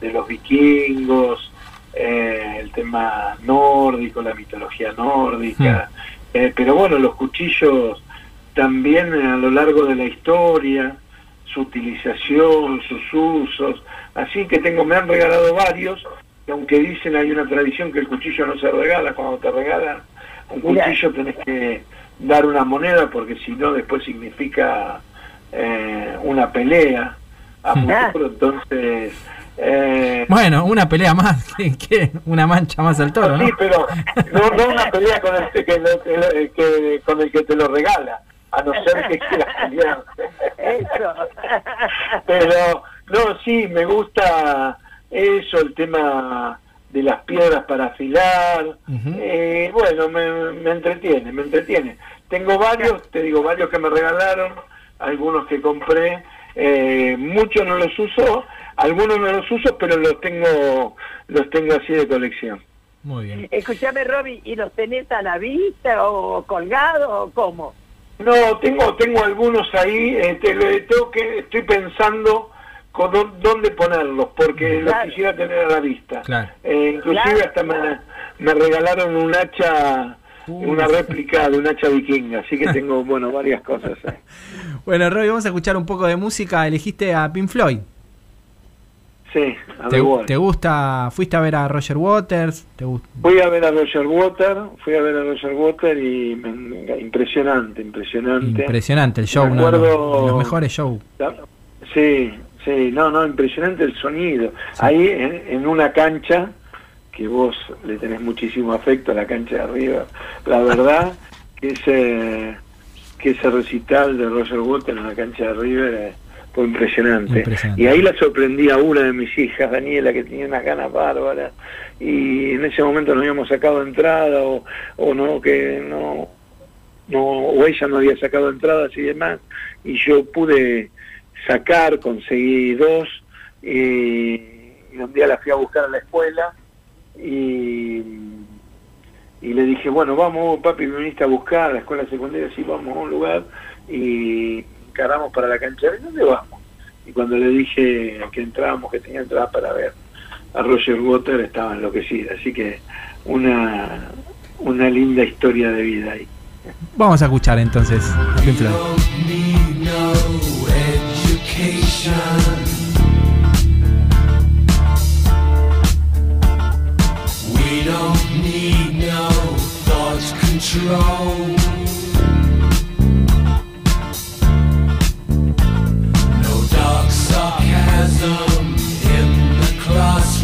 de los vikingos, eh, el tema nórdico, la mitología nórdica, eh, pero bueno, los cuchillos también a lo largo de la historia, su utilización, sus usos, así que tengo, me han regalado varios, que aunque dicen hay una tradición que el cuchillo no se regala, cuando te regalan un cuchillo tenés que dar una moneda porque si no después significa eh, una pelea a Ah. futuro, entonces eh, Bueno, una pelea más, que, que una mancha más al toro, ¿no? Sí, pero no, no una pelea con el, que, lo- que lo- que- con el que te lo regala, a no ser que quieras pelear. Eso. Pero no, sí, me gusta eso, el tema de las piedras para afilar. Eh, bueno, me, me entretiene, me entretiene. Tengo varios, te digo, varios que me regalaron, algunos que compré. Eh, muchos no los uso, algunos no los uso, pero los tengo, los tengo así de colección. Muy bien. Escúchame, Roby, ¿y los tenés a la vista o colgados o cómo? No, tengo tengo algunos ahí, este, le- tengo que estoy pensando con dó- dónde ponerlos, porque los quisiera tener a la vista. Claro. Eh, inclusive Claro. hasta me, me regalaron un hacha, Uh. una réplica de un hacha vikinga, así que tengo, bueno, varias cosas. Bueno, Roy, vamos a escuchar un poco de música. Elegiste a Pink Floyd. Sí, a ¿Te, te gusta? ¿Fuiste a ver a Roger Waters? ¿Te gust- Fui a ver a Roger Water, fui a ver a Roger Water y me- impresionante, impresionante. Impresionante el show, Me uno de los- acuerdo- los mejores shows. Sí, sí, no, no, impresionante el sonido. Ahí en, en una cancha, que vos le tenés muchísimo afecto a la cancha de arriba, la verdad que ese, que ese recital de Roger Waters en la cancha de River eh, fue impresionante. Impresionante. Y ahí la sorprendí a una de mis hijas, Daniela, que tenía unas ganas bárbaras, y en ese momento no habíamos sacado entrada o, o no, que no, no, o ella no había sacado entradas y demás, y yo pude sacar, conseguí dos, y, y un día la fui a buscar a la escuela, y, y le dije, bueno, vamos, papi, me viniste a buscar a la escuela secundaria, sí, vamos a un lugar, y encaramos para la cancha, ¿y dónde vamos? Y cuando le dije que entrábamos, que tenía entrada para ver a Roger Water, estaba enloquecida, así que una, una linda historia de vida ahí. Vamos a escuchar entonces a Pink Floyd. need no education. We don't need no thought control. No dark sarcasm in the classroom.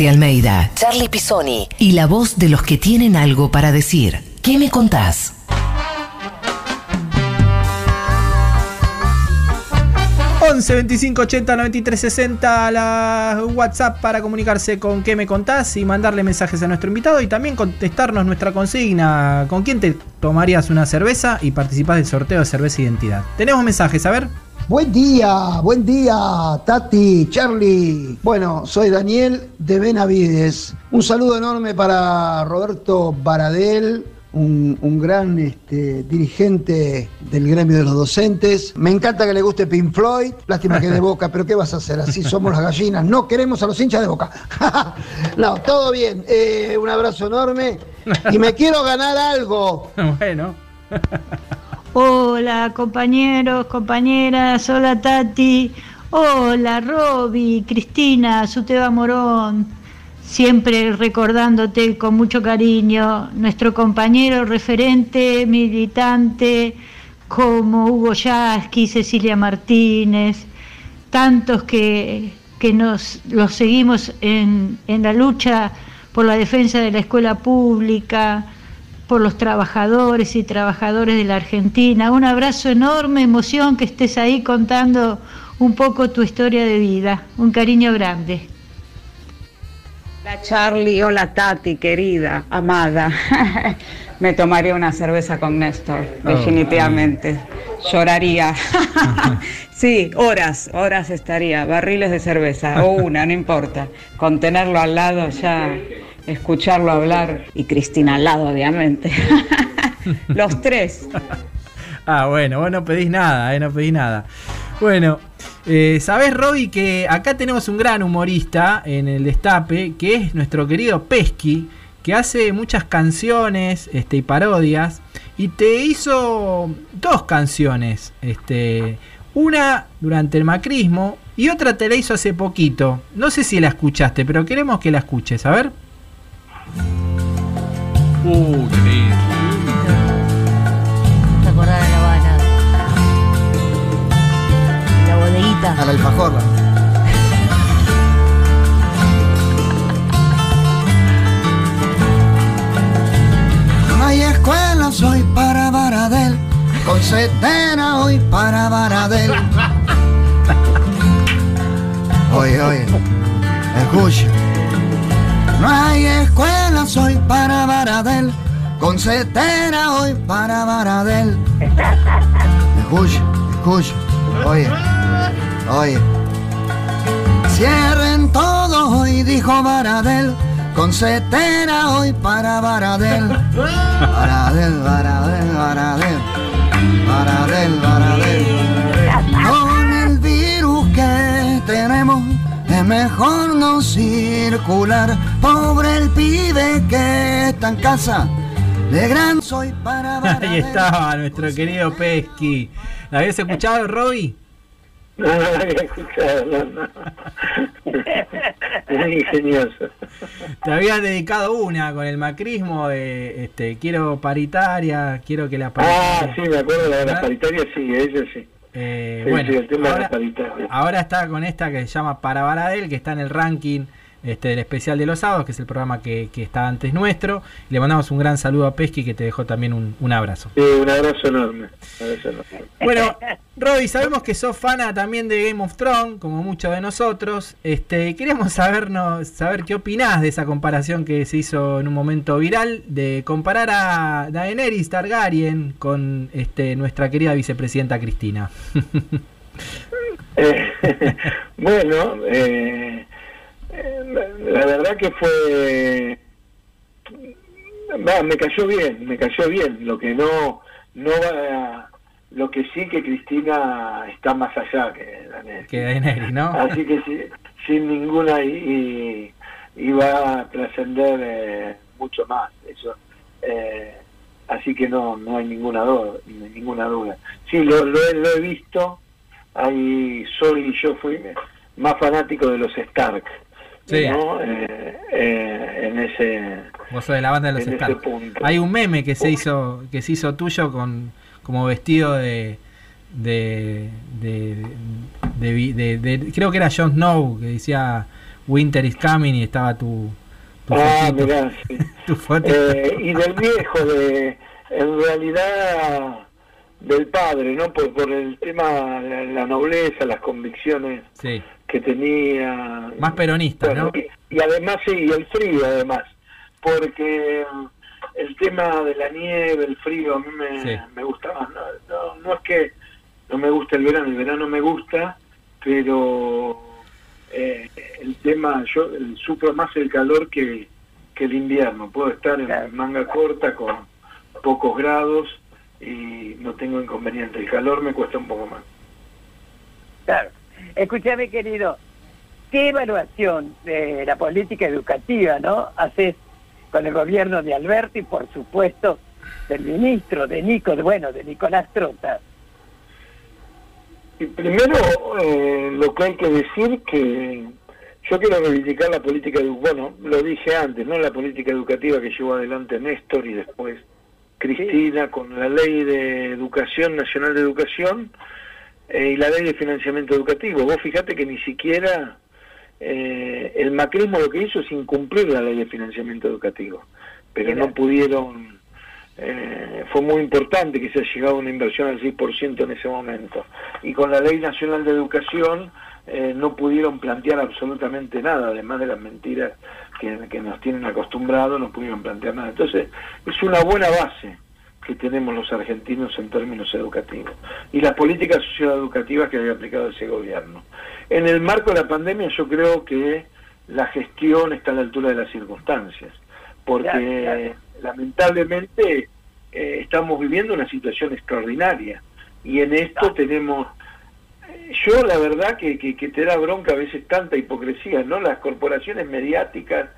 Tati Almeida, Charlie Pisoni y la voz de los que tienen algo para decir. ¿Qué me contás? 11 25 80 93 60 la WhatsApp para comunicarse con qué me contás y mandarle mensajes a nuestro invitado y también contestarnos nuestra consigna. ¿Con quién te tomarías una cerveza y participás del sorteo de cerveza identidad? Tenemos mensajes, a ver. Buen día, buen día, Tati, Charlie. Bueno, soy Daniel de Benavides. Un saludo enorme para Roberto Baradel, un, gran este, dirigente del gremio de los docentes. Me encanta que le guste Pink Floyd. Lástima que de boca, pero ¿qué vas a hacer? Así somos las gallinas. No queremos a los hinchas de boca. no, todo bien. Eh, un abrazo enorme. Y me quiero ganar algo. Bueno. Hola compañeros, compañeras, hola Tati, hola Roby, Cristina, Suteba Morón, siempre recordándote con mucho cariño, nuestro compañero referente, militante, como Hugo Yasky, Cecilia Martínez, tantos que, que nos los seguimos en, en la lucha por la defensa de la escuela pública, por los trabajadores y trabajadores de la Argentina. Un abrazo enorme, emoción que estés ahí contando un poco tu historia de vida. Un cariño grande. Hola Charlie, hola Tati, querida, amada. Me tomaría una cerveza con Néstor, definitivamente. Lloraría. sí, horas, horas estaría, barriles de cerveza, o una, no importa. Con tenerlo al lado ya, escucharlo hablar, y Cristina al lado, obviamente. Los tres. Ah, bueno, vos no pedís nada, eh, no pedís nada. Bueno, eh, sabés, Roby, que acá tenemos un gran humorista en el destape, que es nuestro querido Pesky, que hace muchas canciones este, y parodias, y te hizo dos canciones. Este, una durante el macrismo y otra te la hizo hace poquito. No sé si la escuchaste, pero queremos que la escuches, a ver. Uh, qué lindo. ¿Te acordás de La Habana? La bodeguita. Al alfajor. No hay escuela, soy para Baradel. Con setena hoy para Baradel. Oye, oye, escucha. No hay escuela, soy para Baradel. Con setena hoy para Baradel. Escucha, escucha. Oye, oye. Cierren todo hoy, dijo Baradel. Con setena hoy para Baradel. Baradel, Baradel, Baradel. Baradel, Baradel. Es mejor no circular. Pobre el pibe que está en casa. De gran soy para Ahí estaba nuestro querido Pesky. ¿La habías escuchado, Roby? No, no la había escuchado, no, no. Es ingenioso. Te habías dedicado una con el macrismo de este, quiero paritaria, quiero que la Ah, paritaria. sí, me acuerdo de la, la paritaria, sí, ella sí. Eh, Sí, bueno, sí, el tema de ahora, la ahora está con esta que se llama Para Baradel, que está en el ranking este, del especial de los sábados, que es el programa que, que está antes nuestro. Le mandamos un gran saludo a Pesky, que te dejó también un, un abrazo. Sí, un abrazo enorme. Un abrazo enorme. Bueno, Roby, sabemos que sos fana también de Game of Thrones, como muchos de nosotros. Este, queríamos sabernos, saber qué opinás de esa comparación que se hizo en un momento viral de comparar a Daenerys Targaryen con este, nuestra querida vicepresidenta Cristina. Eh, bueno, eh, eh, la verdad que fue va, me cayó bien, me cayó bien. Lo que no, no va, lo que sí que Cristina está más allá que Daenerys, ¿no? Así que sí, sin ninguna y, y va a trascender eh, mucho más eso. Eh, así que no, no hay ninguna duda, ninguna duda. Sí, lo, lo, he- lo he visto. Ahí Sol y yo fui más fanático de los Stark. Sí. ¿no? Eh, eh, en ese Vos sos de la banda de los punto. Hay un meme que se hizo, que se hizo tuyo con como vestido de de, de, de- creo que era Jon Snow que decía Winter is Coming y estaba tu, tu Ah, fotito. mirá, sí. Tu. Eh, y del viejo, de, en realidad del padre, ¿no? Por, por el tema, la, la nobleza, las convicciones Sí. Que tenía. Más peronista, Bueno, ¿no? y, y además, sí, y el frío, además, porque mm, el tema de la nieve, el frío, a mí me, Sí. me gusta más. No, no, no es que no me gusta el verano, el verano me gusta, pero eh, el tema, yo eh, sufro más el calor que, que el invierno. Puedo estar en manga corta con pocos grados y no tengo inconveniente. El calor me cuesta un poco más. Claro. Escúchame, querido, ¿qué evaluación de la política educativa no haces con el gobierno de Alberto y, por supuesto, del ministro, de Nico, bueno, de Nicolás Trota? Y primero, eh, lo que hay que decir que yo quiero reivindicar la política, bueno, lo dije antes, ¿no? La política educativa que llevó adelante Néstor y después Cristina con la ley de educación, nacional de educación eh, y la ley de financiamiento educativo. Vos fíjate que ni siquiera eh, el macrismo lo que hizo es incumplir la ley de financiamiento educativo, pero no pudieron eh, fue muy importante que se haya llegado a una inversión al 6% en ese momento. Y con la Ley Nacional de Educación eh, no pudieron plantear absolutamente nada, además de las mentiras que, que nos tienen acostumbrados, no pudieron plantear nada. Entonces, es una buena base que tenemos los argentinos en términos educativos y las políticas socioeducativas que había aplicado ese gobierno. En el marco de la pandemia yo creo que la gestión está a la altura de las circunstancias, porque Claro, claro. lamentablemente eh, estamos viviendo una situación extraordinaria y en esto tenemos eh, yo la verdad que, que, que te da bronca a veces tanta hipocresía, ¿no? Las corporaciones mediáticas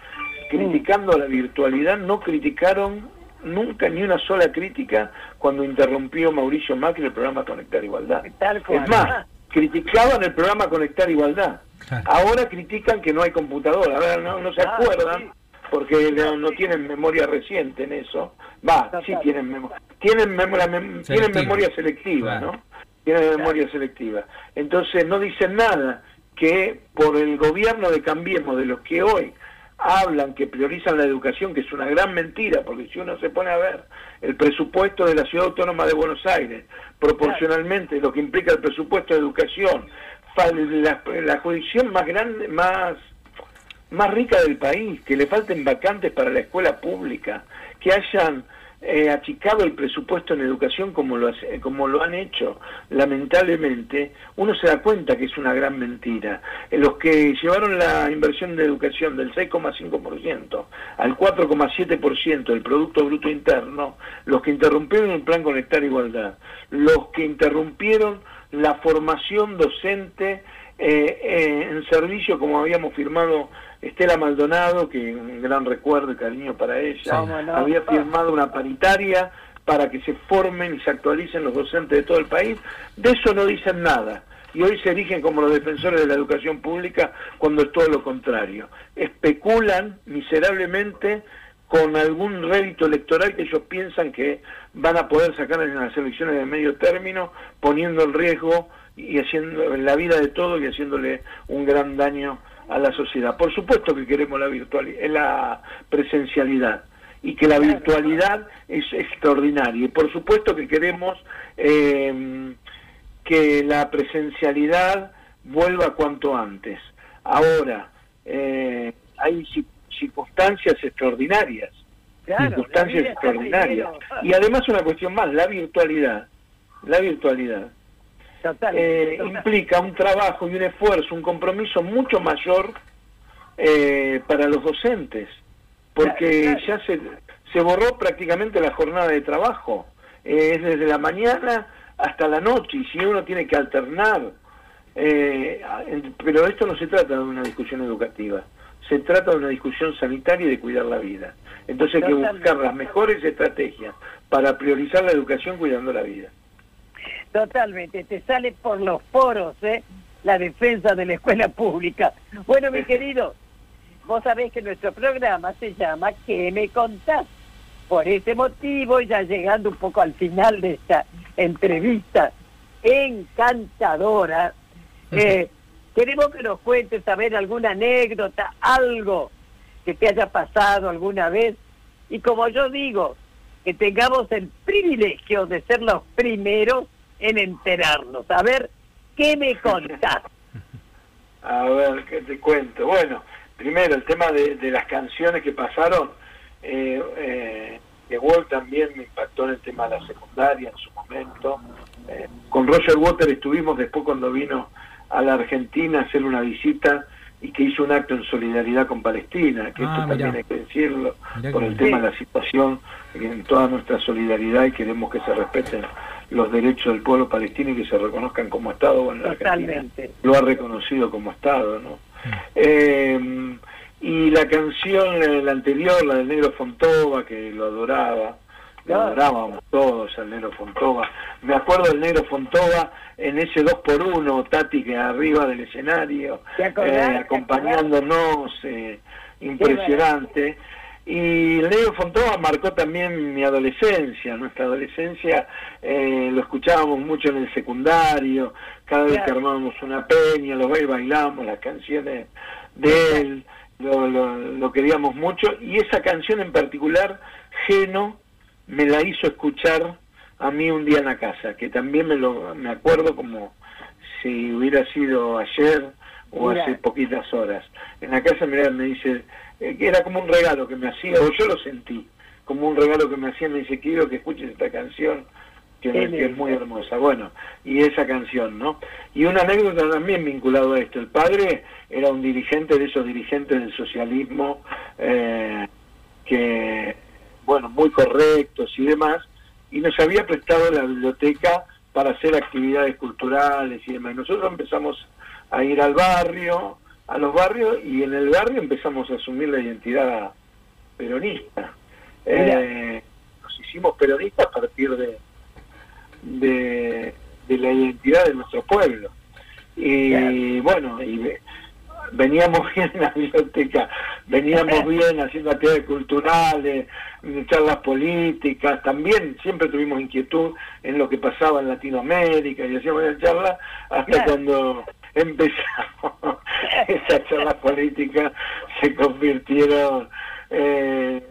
criticando la virtualidad no criticaron nunca ni una sola crítica cuando interrumpió Mauricio Macri el programa Conectar Igualdad. Tal cual. Es más, criticaban el programa Conectar Igualdad. Ahora critican que no hay computadora. A ver, no, no se Ah, acuerdan porque no, no tienen memoria reciente en eso. Va, sí tienen memoria. Tienen, memo- la mem- tienen Selectiva. memoria selectiva, Claro. ¿no? Tienen memoria selectiva. Entonces no dicen nada que por el gobierno de Cambiemos, de los que hoy hablan que priorizan la educación, que es una gran mentira, porque si uno se pone a ver el presupuesto de la Ciudad Autónoma de Buenos Aires, proporcionalmente lo que implica el presupuesto de educación, la, la jurisdicción más grande, más más rica del país, que le falten vacantes para la escuela pública, que hayan eh, achicado el presupuesto en educación como lo, hace- como lo han hecho, lamentablemente, uno se da cuenta que es una gran mentira. Eh, Los que llevaron la inversión de educación del 6,5% al 4,7% del Producto Bruto Interno, los que interrumpieron el Plan Conectar Igualdad, los que interrumpieron la formación docente eh, eh, en servicio, como habíamos firmado Estela Maldonado, que un gran recuerdo y cariño para ella, había firmado una paritaria para que se formen y se actualicen los docentes de todo el país. De eso no dicen nada. Y hoy se erigen como los defensores de la educación pública cuando es todo lo contrario. Especulan miserablemente con algún rédito electoral que ellos piensan que van a poder sacar en las elecciones de medio término, poniendo en riesgo y haciendo la vida de todos y haciéndole un gran daño a la sociedad. Por supuesto que queremos la virtualidad, la presencialidad y que la virtualidad es extraordinaria. Y por supuesto que queremos eh, que la presencialidad vuelva cuanto antes. Ahora, eh, hay ci- circunstancias extraordinarias, Claro, circunstancias extraordinarias. Y además una cuestión más, la virtualidad, la virtualidad Total, eh, total. implica un trabajo y un esfuerzo, un compromiso mucho mayor eh, para los docentes, porque ya se, se borró prácticamente la jornada de trabajo, Eh, es desde la mañana hasta la noche, y si uno tiene que alternar, eh, pero esto no se trata de una discusión educativa, se trata de una discusión sanitaria y de cuidar la vida. Entonces hay que buscar las mejores estrategias para priorizar la educación cuidando la vida. Totalmente, te sale por los poros, ¿eh? La defensa de la escuela pública. Bueno, mi querido, vos sabés que nuestro programa se llama ¿Qué me contás? Por ese motivo, ya llegando un poco al final de esta entrevista encantadora, eh, Queremos que nos cuentes, saber alguna anécdota, algo que te haya pasado alguna vez. Y como yo digo, que tengamos el privilegio de ser los primeros en enterarnos. A ver, ¿qué me contás? A ver, ¿qué te cuento? Bueno, primero el tema de, de las canciones que pasaron. Eh, eh, de Wall también me impactó en el tema de la secundaria en su momento. Eh, con Roger Water estuvimos después cuando vino a la Argentina a hacer una visita y que hizo un acto en solidaridad con Palestina, que Ah, esto también mirá. hay que decirlo, Mirá por que el bien. tema de la situación, en toda nuestra solidaridad y queremos que se respeten los derechos del pueblo palestino y que se reconozcan como Estado. Bueno, Totalmente. lo ha reconocido como Estado, ¿no? Eh, y la canción, la anterior, la del Negro Fontova, que lo adoraba, lo adorábamos todos al Negro Fontova. Me acuerdo del Negro Fontova en ese 2 por 1 Tati, que arriba del escenario, eh, acompañándonos, eh, impresionante. Y Negro Fontova marcó también mi adolescencia, nuestra adolescencia, eh, lo escuchábamos mucho en el secundario, cada vez que armábamos una peña, lo bailamos, las canciones de él, lo, lo- lo queríamos mucho, y esa canción en particular, Geno, me la hizo escuchar a mí un día en la casa, que también me lo me acuerdo como si hubiera sido ayer o Mirá. hace poquitas horas. En la casa mirá, me dice era como un regalo que me hacía, o yo lo sentí, como un regalo que me hacía, me dice, quiero que escuches esta canción, que, que es muy hermosa. Bueno, y esa canción, ¿no? Y una anécdota también vinculado a esto. El padre era un dirigente de esos dirigentes del socialismo eh, que, bueno, muy correctos y demás, y nos había prestado la biblioteca para hacer actividades culturales y demás. Nosotros empezamos a ir al barrio, a los barrios, y en el barrio empezamos a asumir la identidad peronista. Eh, nos hicimos peronistas a partir de, de, de la identidad de nuestro pueblo. Y bueno, y ve- veníamos bien en la biblioteca, veníamos bien haciendo actividades culturales, charlas políticas, también siempre tuvimos inquietud en lo que pasaba en Latinoamérica y hacíamos una charla hasta Claro. cuando empezamos. Esas charlas políticas se convirtieron eh,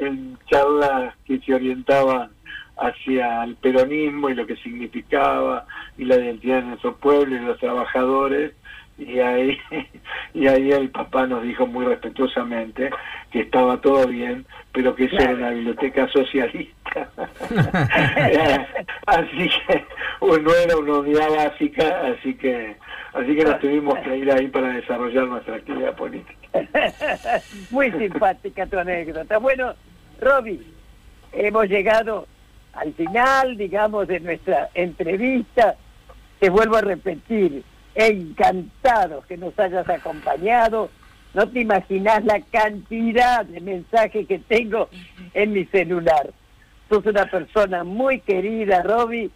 en charlas que se orientaban hacia el peronismo y lo que significaba y la identidad de nuestro pueblo y los trabajadores. Y ahí y ahí el papá nos dijo muy respetuosamente que estaba todo bien pero que eso era una biblioteca socialista. Así que no era una unidad básica así que así que nos tuvimos que ir ahí para desarrollar nuestra actividad política Muy simpática tu anécdota. Bueno, Roby, hemos llegado al final, digamos, de nuestra entrevista. Te vuelvo a repetir, encantados que nos hayas acompañado. No te imaginas la cantidad de mensajes que tengo en mi celular. Sos una persona muy querida, Roby,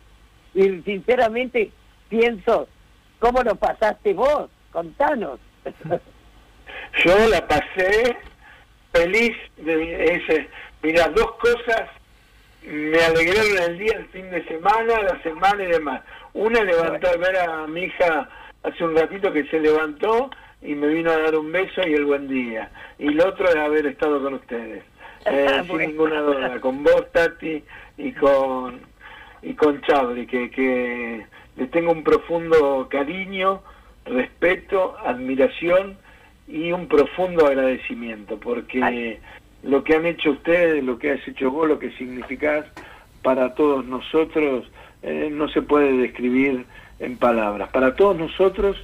y sinceramente pienso, ¿cómo lo pasaste vos? Contanos. Yo la pasé feliz de ese. Mira, dos cosas me alegraron el día, el fin de semana, la semana y demás. Una, levantar, ver a mi hija hace un ratito que se levantó y me vino a dar un beso y el buen día. Y lo otro es haber estado con ustedes. Eh, sin ninguna duda, con vos, Tati, y con y con Chabri, que, que le tengo un profundo cariño, respeto, admiración y un profundo agradecimiento, porque lo que han hecho ustedes, lo que has hecho vos, lo que significás para todos nosotros, eh, no se puede describir en palabras, para todos nosotros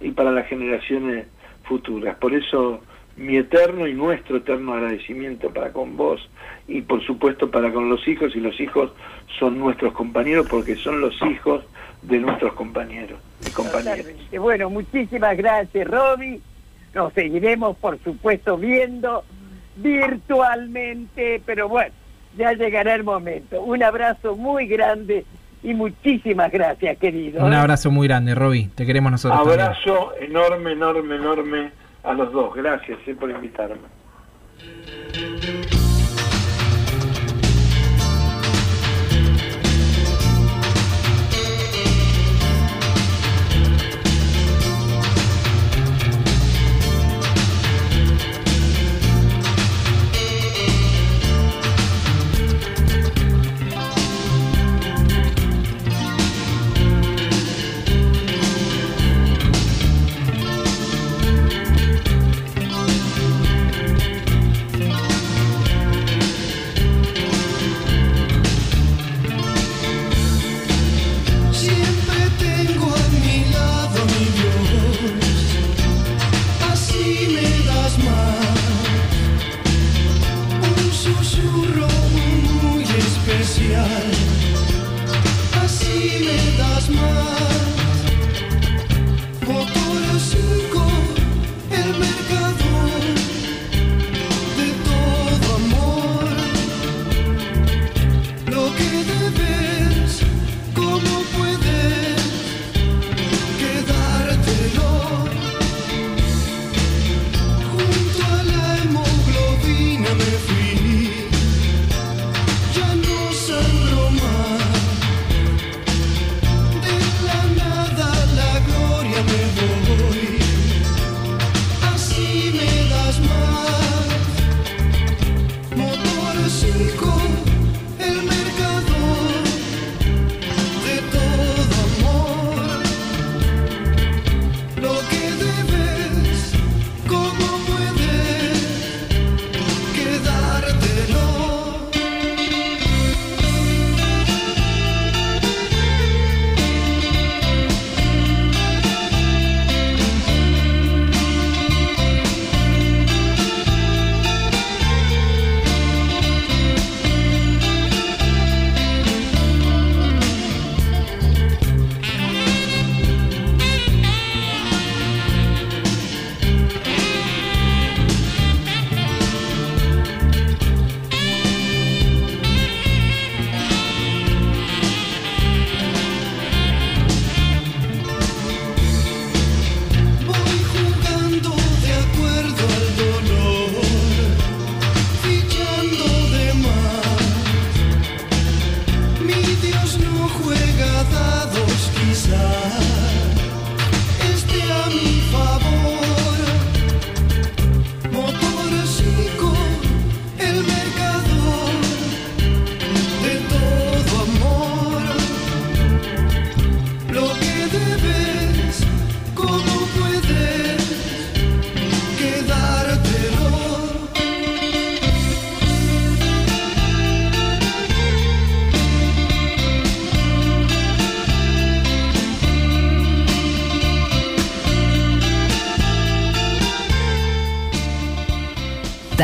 y para las generaciones futuras. Por eso mi eterno y nuestro eterno agradecimiento para con vos y por supuesto para con los hijos y los hijos son nuestros compañeros porque son los hijos de nuestros compañeros y compañeras. Bueno, muchísimas gracias, Roby. Nos seguiremos, por supuesto, viendo virtualmente, pero bueno, ya llegará el momento. Un abrazo muy grande y muchísimas gracias, querido. Un abrazo muy grande, Roby. Te queremos nosotros. también. Abrazo enorme, enorme, enorme a los dos. Gracias eh, por invitarme.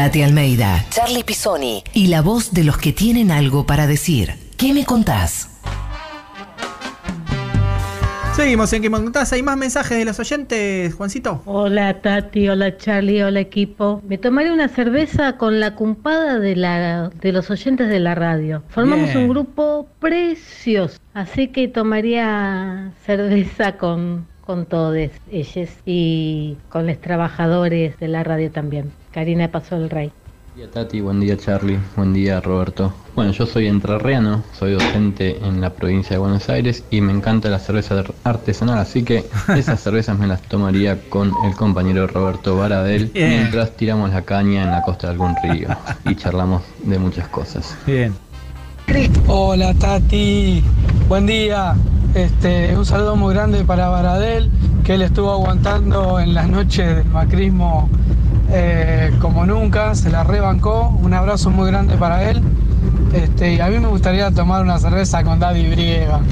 Tati Almeida, Charlie Pisoni y la voz de los que tienen algo para decir. ¿Qué me contás? Seguimos en que me contás. Hay más mensajes de los oyentes, Juancito. Hola Tati, hola Charlie, hola equipo. Me tomaré una cerveza con la cumpada de, la, de los oyentes de la radio. Formamos Bien. un grupo precioso, así que tomaría cerveza con, con todos ellos y con los trabajadores de la radio también. Karina Pasó el Rey. Buen día Tati, buen día Charlie, buen día Roberto. Bueno, yo soy entrerriano, soy docente en la provincia de Buenos Aires y me encanta la cerveza artesanal, así que esas cervezas me las tomaría con el compañero Roberto Baradel Bien. mientras tiramos la caña en la costa de algún río y charlamos de muchas cosas. Bien. Hola Tati, buen día. Este, un saludo muy grande para Baradel, que él estuvo aguantando en las noches del macrismo eh, como nunca, se la rebancó. Un abrazo muy grande para él. Este, y a mí me gustaría tomar una cerveza con Daddy Brieva.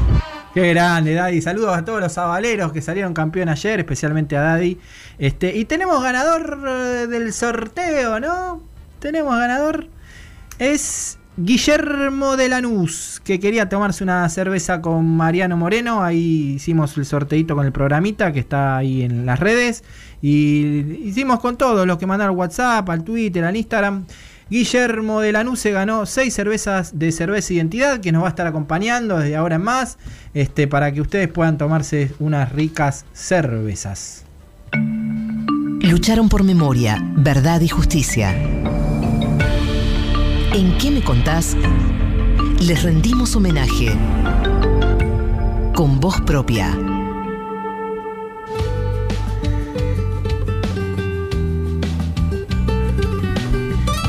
Qué grande, Daddy. Saludos a todos los avaleros que salieron campeón ayer, especialmente a Daddy. Este, y tenemos ganador eh, del sorteo, ¿no? Tenemos ganador. Es Guillermo de Lanús, que quería tomarse una cerveza con Mariano Moreno. Ahí hicimos el sorteito con el programita que está ahí en las redes. Y hicimos con todos los que mandaron WhatsApp, al Twitter, al Instagram. Guillermo de Lanús se ganó seis cervezas de cerveza identidad que nos va a estar acompañando desde ahora en más este, para que ustedes puedan tomarse unas ricas cervezas. Lucharon por memoria, verdad y justicia. ¿En qué me contás? Les rendimos homenaje con voz propia.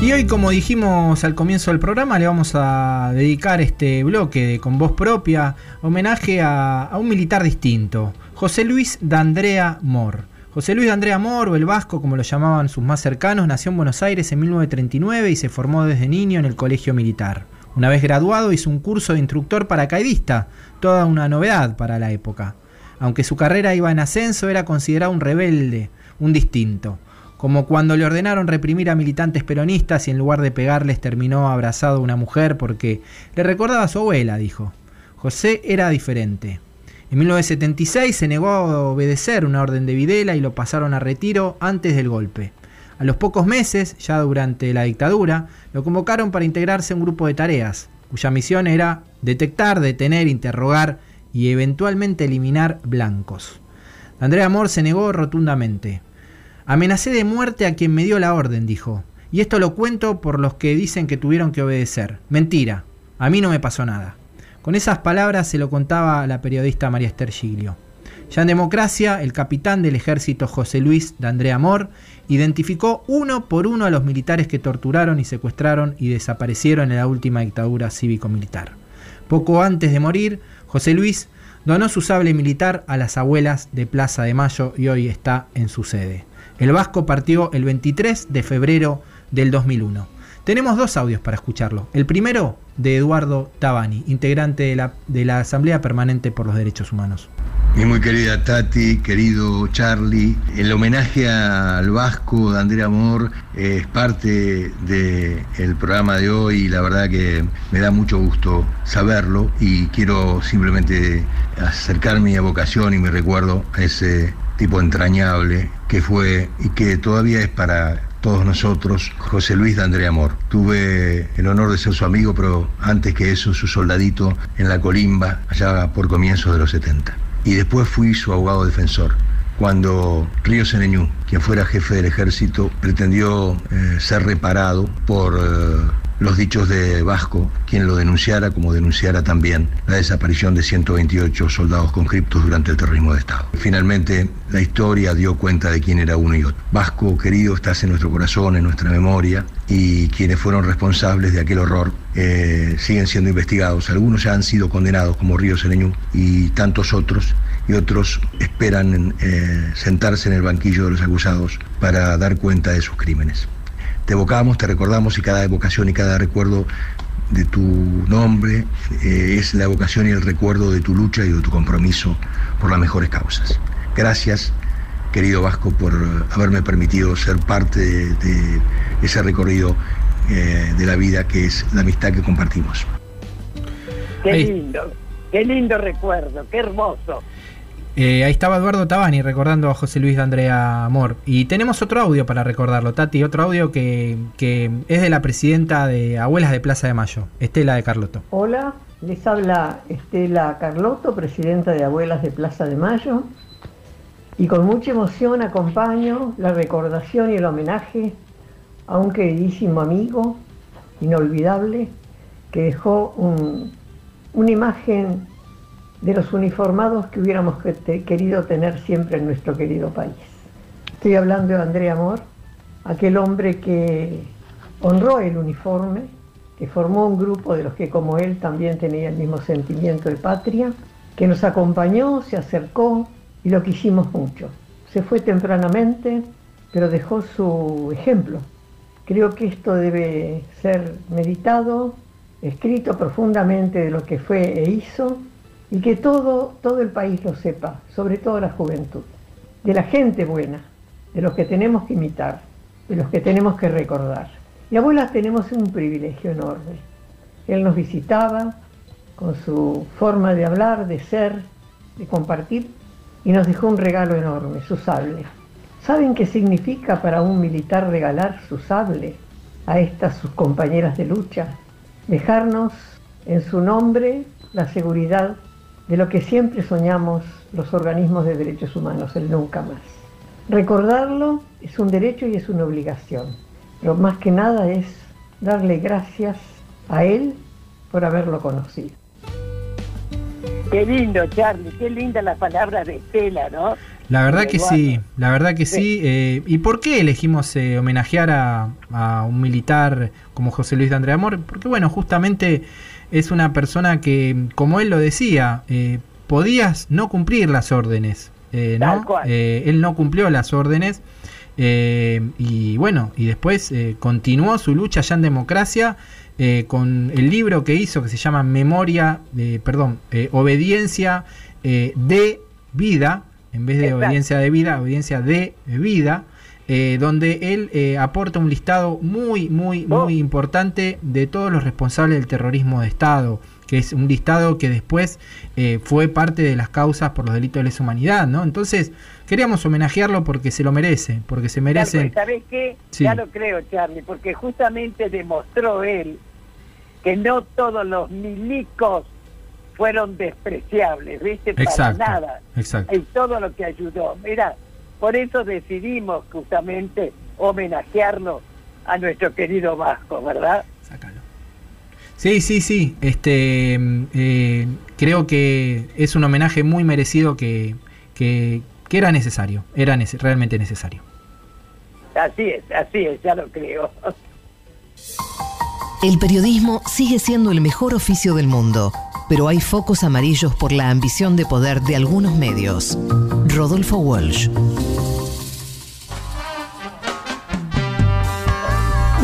Y hoy, como dijimos al comienzo del programa, le vamos a dedicar este bloque de con voz propia homenaje a, a un militar distinto, José Luis D'Andrea Mor. José Luis D'Andrea Mor, o el Vasco, como lo llamaban sus más cercanos, nació en Buenos Aires en 1939 y se formó desde niño en el colegio militar. Una vez graduado hizo un curso de instructor paracaidista, toda una novedad para la época. Aunque su carrera iba en ascenso, era considerado un rebelde, un distinto como cuando le ordenaron reprimir a militantes peronistas y en lugar de pegarles terminó abrazado a una mujer porque le recordaba a su abuela, dijo. José era diferente. En 1976 se negó a obedecer una orden de Videla y lo pasaron a retiro antes del golpe. A los pocos meses, ya durante la dictadura, lo convocaron para integrarse a un grupo de tareas, cuya misión era detectar, detener, interrogar y eventualmente eliminar blancos. Andrea Amor se negó rotundamente. Amenacé de muerte a quien me dio la orden, dijo. Y esto lo cuento por los que dicen que tuvieron que obedecer. Mentira, a mí no me pasó nada. Con esas palabras se lo contaba la periodista María Esther. Ya en democracia, el capitán del ejército José Luis de Andrea Amor identificó uno por uno a los militares que torturaron y secuestraron y desaparecieron en la última dictadura cívico-militar. Poco antes de morir, José Luis donó su sable militar a las abuelas de Plaza de Mayo y hoy está en su sede. El Vasco partió el 23 de febrero del 2001. Tenemos dos audios para escucharlo. El primero de Eduardo Tabani, integrante de la, Asamblea Permanente por los Derechos Humanos. Mi muy querida Tati, querido Charlie, el homenaje al Vasco de Andrea Amor es parte del programa de hoy y la verdad que me da mucho gusto saberlo y quiero simplemente acercar mi evocación y mi recuerdo a ese tipo entrañable que fue y que todavía es para todos nosotros, José Luis de Andrea Amor. Tuve el honor de ser su amigo, pero antes que eso, su soldadito en la colimba, allá por comienzos de los 70. Y después fui su abogado defensor. Cuando Río Seneñú, quien fuera jefe del ejército, pretendió eh, ser reparado por eh, los dichos de Vasco, quien lo denunciara como denunciara también la desaparición de 128 soldados conscriptos durante el terrorismo de Estado. Finalmente, la historia dio cuenta de quién era uno y otro. Vasco, querido, estás en nuestro corazón, en nuestra memoria, y quienes fueron responsables de aquel horror eh, siguen siendo investigados. Algunos ya han sido condenados, como Río Sereñú, y tantos otros, y otros esperan eh, sentarse en el banquillo de los acusados para dar cuenta de sus crímenes te evocamos, te recordamos y cada evocación y cada recuerdo de tu nombre eh, es la evocación y el recuerdo de tu lucha y de tu compromiso por las mejores causas. Gracias, querido Vasco, por haberme permitido ser parte de, ese recorrido eh, de la vida que es la amistad que compartimos. Qué lindo, qué lindo recuerdo, qué hermoso. Eh, ahí estaba Eduardo Tabani recordando a José Luis de Andrea Amor. Y tenemos otro audio para recordarlo, Tati, otro audio que, que, es de la presidenta de Abuelas de Plaza de Mayo, Estela de Carlotto. Hola, les habla Estela Carlotto, presidenta de Abuelas de Plaza de Mayo. Y con mucha emoción acompaño la recordación y el homenaje a un queridísimo amigo, inolvidable, que dejó un, una imagen de los uniformados que hubiéramos querido tener siempre en nuestro querido país. Estoy hablando de Andrea Amor, aquel hombre que honró el uniforme, que formó un grupo de los que como él también tenía el mismo sentimiento de patria, que nos acompañó, se acercó y lo quisimos mucho. Se fue tempranamente, pero dejó su ejemplo. Creo que esto debe ser meditado, escrito profundamente de lo que fue e hizo y que todo, todo el país lo sepa, sobre todo la juventud, de la gente buena, de los que tenemos que imitar, de los que tenemos que recordar. Y abuelas tenemos un privilegio enorme. Él nos visitaba con su forma de hablar, de ser, de compartir, y nos dejó un regalo enorme, su sable. ¿Saben qué significa para un militar regalar su sable a estas sus compañeras de lucha? Dejarnos en su nombre la seguridad de lo que siempre soñamos los organismos de derechos humanos, el nunca más. Recordarlo es un derecho y es una obligación, pero más que nada es darle gracias a él por haberlo conocido. Qué lindo, Charlie, qué linda la palabra de Estela, ¿no? La verdad que sí, la verdad que sí. Eh, ¿Y por qué elegimos eh, homenajear a, a, un militar como José Luis de Andrea Amor? Porque bueno, justamente es una persona que, como él lo decía, eh, podías no cumplir las órdenes. Eh, ¿no? Eh, él no cumplió las órdenes y bueno, y después continuó su lucha ya en democracia con el libro que hizo que se llama Memoria, perdón, Obediencia de Vida, en vez de obediencia de vida, obediencia de vida. Eh, donde él eh, aporta un listado muy, muy, muy importante de todos los responsables del terrorismo de Estado. que es un listado que después eh, fue parte de las causas por los delitos de lesa humanidad, ¿no? Entonces, queríamos homenajearlo porque se lo merece, porque se merece. ¿Sabes qué? Sí. Ya lo creo, Charlie, porque justamente demostró él que no todos los milicos fueron despreciables, ¿viste? Exacto, Para nada. exacto. Y todo lo que ayudó. Mira, por eso decidimos justamente homenajearlo a nuestro querido Vasco, ¿verdad? Sí, sí, sí. Este, eh, creo que es un homenaje muy merecido que, que, que era necesario, era nece- realmente necesario. Así es, así es, ya lo creo. El periodismo sigue siendo el mejor oficio del mundo, pero hay focos amarillos por la ambición de poder de algunos medios. Rodolfo Walsh.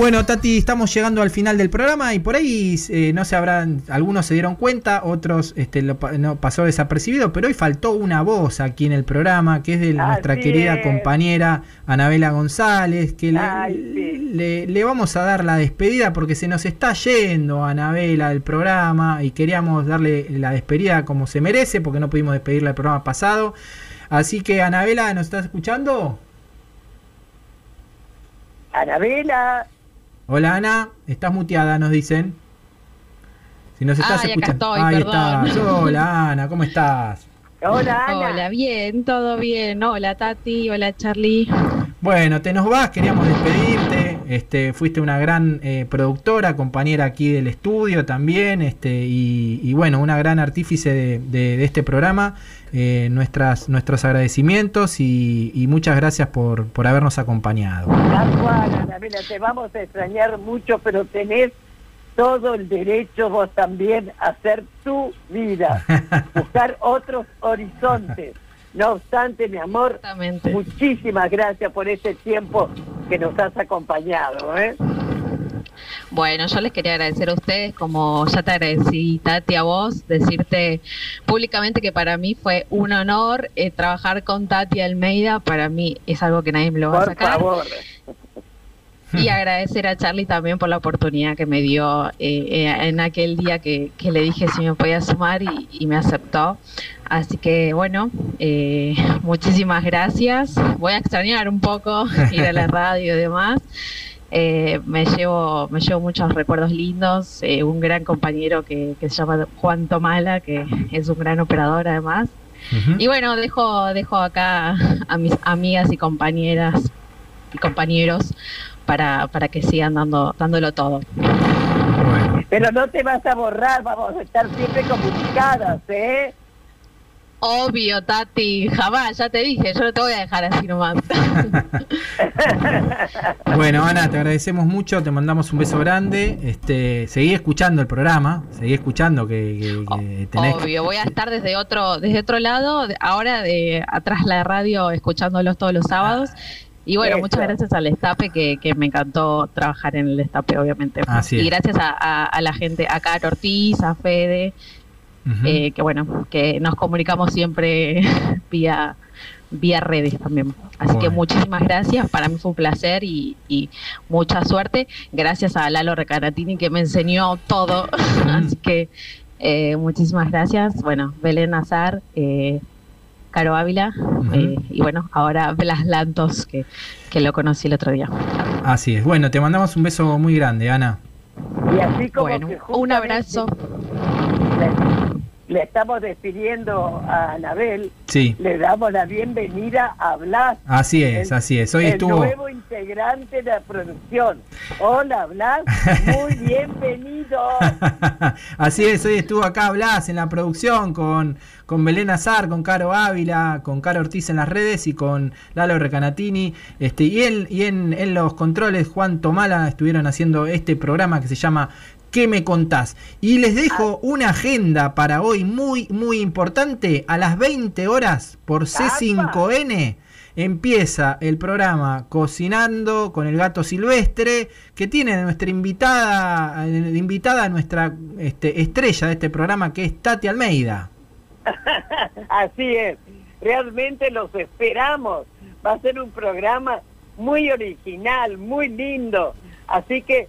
Bueno, Tati, estamos llegando al final del programa y por ahí eh, no se habrán, algunos se dieron cuenta, otros este, lo no, pasó desapercibido, pero hoy faltó una voz aquí en el programa, que es de nuestra Así querida es. compañera Anabela González, que le, Ay, sí. le- le vamos a dar la despedida porque se nos está yendo Anabela del programa y queríamos darle la despedida como se merece porque no pudimos despedirla del programa pasado. Así que Anabela, ¿nos estás escuchando? Anabela, Hola Ana, estás muteada, nos dicen. Si nos estás Ay, acá escuchando. estoy, Ahí estás. Hola Ana, ¿cómo estás? Hola, Ana. Hola, bien, todo bien. Hola, Tati. Hola, Charlie. Bueno, te nos vas, queríamos despedirte. Este, fuiste una gran eh, productora, compañera aquí del estudio también, este, y, y bueno, una gran artífice de, de- de este programa. Eh, nuestras, nuestros agradecimientos y, y muchas gracias por, por habernos acompañado. Anabela, te vamos a extrañar mucho, pero tenés todo el derecho vos también a hacer tu vida, buscar otros horizontes. No obstante, mi amor, muchísimas gracias por este tiempo que nos has acompañado. ¿eh? Bueno, yo les quería agradecer a ustedes, como ya te agradecí, Tati, a vos, decirte públicamente que para mí fue un honor eh, trabajar con Tati Almeida. Para mí es algo que nadie me lo va a Por sacar. favor. Y agradecer a Charlie también por la oportunidad que me dio eh, eh, en aquel día que, que le dije si me podía sumar y, y me aceptó. Así que bueno, eh, muchísimas gracias. Voy a extrañar un poco ir a la radio y demás. Eh, me llevo me llevo muchos recuerdos lindos. eh, un gran compañero que, que se llama Juan Tomala, que es un gran operador además. Y bueno, dejo, dejo acá a mis amigas y compañeras y compañeros para, para que sigan dando, dándolo todo. Pero no te vas a borrar, vamos a estar siempre comunicadas, ¿eh? Obvio, Tati, jamás, ya te dije, yo no te voy a dejar así nomás. Bueno, Ana, te agradecemos mucho, te mandamos un beso grande. Este, seguí escuchando el programa, seguí escuchando que, que- que tenés. Obvio, voy a estar desde otro, desde otro lado, ahora de atrás la radio, escuchándolos todos los sábados. Y bueno, Eso. muchas gracias al Destape, que, que me encantó trabajar en el Destape, obviamente. Así y gracias a, a- a la gente, a Caro Ortiz, a Fede, eh, que bueno, que nos comunicamos siempre vía vía redes también. Así que muchísimas gracias, para mí fue un placer y, y mucha suerte. Gracias a Lalo Recanatini que me enseñó todo, así que eh, muchísimas gracias. Bueno, Belén Azar, eh, Caro Ávila eh, y bueno, ahora Blas Lantos que, que lo conocí el otro día. Así es. Bueno, te mandamos un beso muy grande, Ana. Y así como Bueno, que un abrazo. Le, estamos despidiendo a Anabel, Sí. le damos la bienvenida a Blas. Así es, el- así es. Hoy el estuvo. nuevo integrante de la producción. Hola, Blas, muy bienvenido. Así es, hoy estuvo acá Blas en la producción con, con Belén Azar, con Caro Ávila, con Caro Ortiz en las redes y con Lalo Recanatini. Este, y en, y en, en los controles, Juan Tomala estuvieron haciendo este programa que se llama ¿Qué me contás? Y les dejo una agenda para hoy muy, muy importante. A las 20 horas por C5N empieza el programa Cocinando con el gato silvestre, que tiene nuestra invitada, eh, invitada nuestra este, estrella de este programa, que es Tati Almeida. Así es, realmente los esperamos. Va a ser un programa muy original, muy lindo. Así que,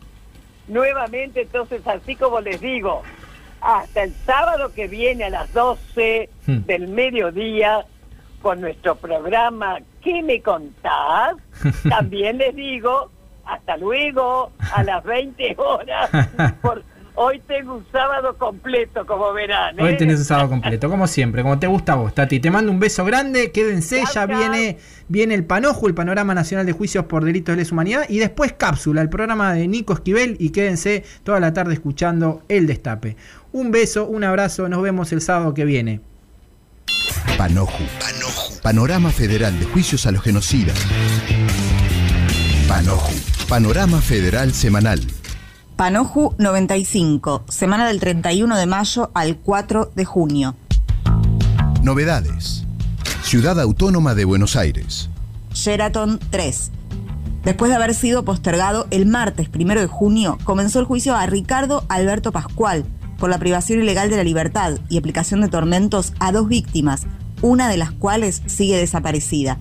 nuevamente, entonces, así como les digo, hasta el sábado que viene a las 12 Hmm. del mediodía con nuestro programa ¿Qué me contás? También les digo, hasta luego, a las 20 horas. Por- hoy tengo un sábado completo, como verán. ¿eh? Hoy tenés un sábado completo, como siempre, como te gusta a vos, Tati. Te mando un beso grande, quédense, ya viene, viene el Panojo, el Panorama Nacional de Juicios por Delitos de Lesa Humanidad, y después Cápsula, el programa de Nico Esquivel, y quédense toda la tarde escuchando El Destape. Un beso, un abrazo, nos vemos el sábado que viene. Panoju. Panorama Federal de Juicios a los Genocidas. Panoju. Panorama Federal Semanal. Panoju 95, semana del 31 de mayo al 4 de junio. Novedades. Ciudad Autónoma de Buenos Aires. Sheraton 3. Después de haber sido postergado el martes 1 de junio, comenzó el juicio a Ricardo Alberto Pascual por la privación ilegal de la libertad y aplicación de tormentos a dos víctimas, una de las cuales sigue desaparecida.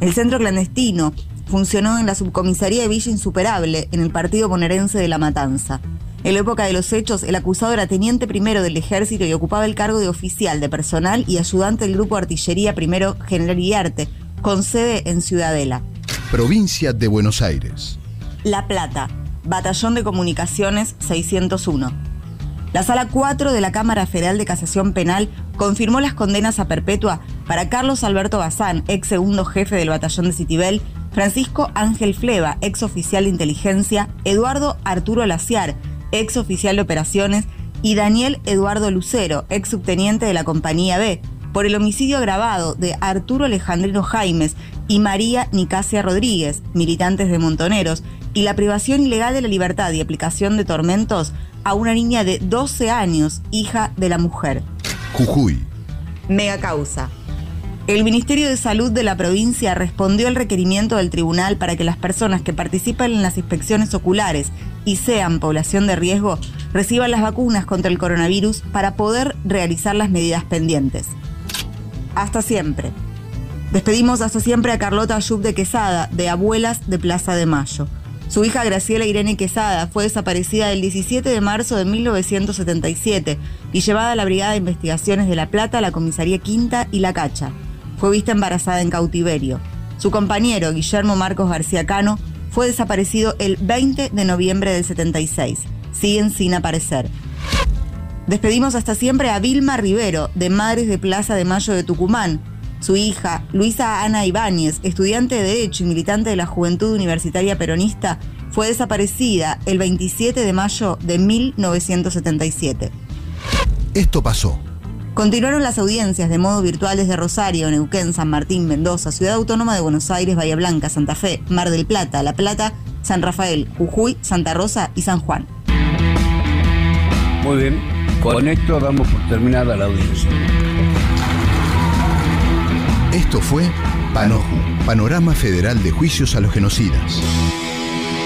El centro clandestino funcionó en la subcomisaría de Villa Insuperable, en el partido bonaerense de La Matanza. En la época de los hechos, el acusado era teniente primero del ejército y ocupaba el cargo de oficial de personal y ayudante del grupo de artillería primero General Guiarte, con sede en Ciudadela. Provincia de Buenos Aires. La Plata, Batallón de Comunicaciones 601. La Sala 4 de la Cámara Federal de Casación Penal confirmó las condenas a perpetua para Carlos Alberto Bazán, ex segundo jefe del batallón de Citibel, Francisco Ángel Fleva, ex oficial de inteligencia, Eduardo Arturo Laciar, ex oficial de operaciones, y Daniel Eduardo Lucero, ex subteniente de la Compañía B, por el homicidio agravado de Arturo Alejandrino Jaimes y María Nicasia Rodríguez, militantes de Montoneros, y la privación ilegal de la libertad y aplicación de tormentos a una niña de 12 años, hija de la mujer. Jujuy. Mega causa. El Ministerio de Salud de la provincia respondió al requerimiento del tribunal para que las personas que participan en las inspecciones oculares y sean población de riesgo reciban las vacunas contra el coronavirus para poder realizar las medidas pendientes. Hasta siempre. Despedimos hasta siempre a Carlota Ayub de Quesada, de Abuelas de Plaza de Mayo. Su hija Graciela Irene Quesada fue desaparecida el 17 de marzo de 1977 y llevada a la Brigada de Investigaciones de La Plata, la Comisaría Quinta y La Cacha. Fue vista embarazada en cautiverio. Su compañero, Guillermo Marcos García Cano, fue desaparecido el 20 de noviembre del 76. Siguen sin aparecer. Despedimos hasta siempre a Vilma Rivero, de Madres de Plaza de Mayo de Tucumán. Su hija, Luisa Ana Ibáñez, estudiante de Derecho y militante de la Juventud Universitaria Peronista, fue desaparecida el 27 de mayo de 1977. Esto pasó. Continuaron las audiencias de modo virtual desde Rosario, Neuquén, San Martín, Mendoza, Ciudad Autónoma de Buenos Aires, Bahía Blanca, Santa Fe, Mar del Plata, La Plata, San Rafael, Jujuy, Santa Rosa y San Juan. Muy bien, con esto damos por terminada la audiencia. Esto fue Panoju, Panorama Federal de Juicios a los Genocidas.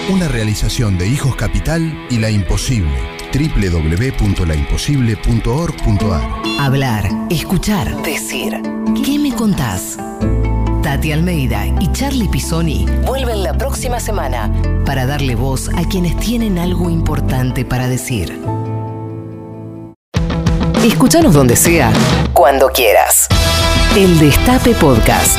Una realización de Hijos Capital y La Imposible. www.laimposible.org.ar Hablar, escuchar, decir. ¿Qué me contás? Tati Almeida y Charlie Pisoni vuelven la próxima semana para darle voz a quienes tienen algo importante para decir. Escúchanos donde sea, cuando quieras. El Destape Podcast.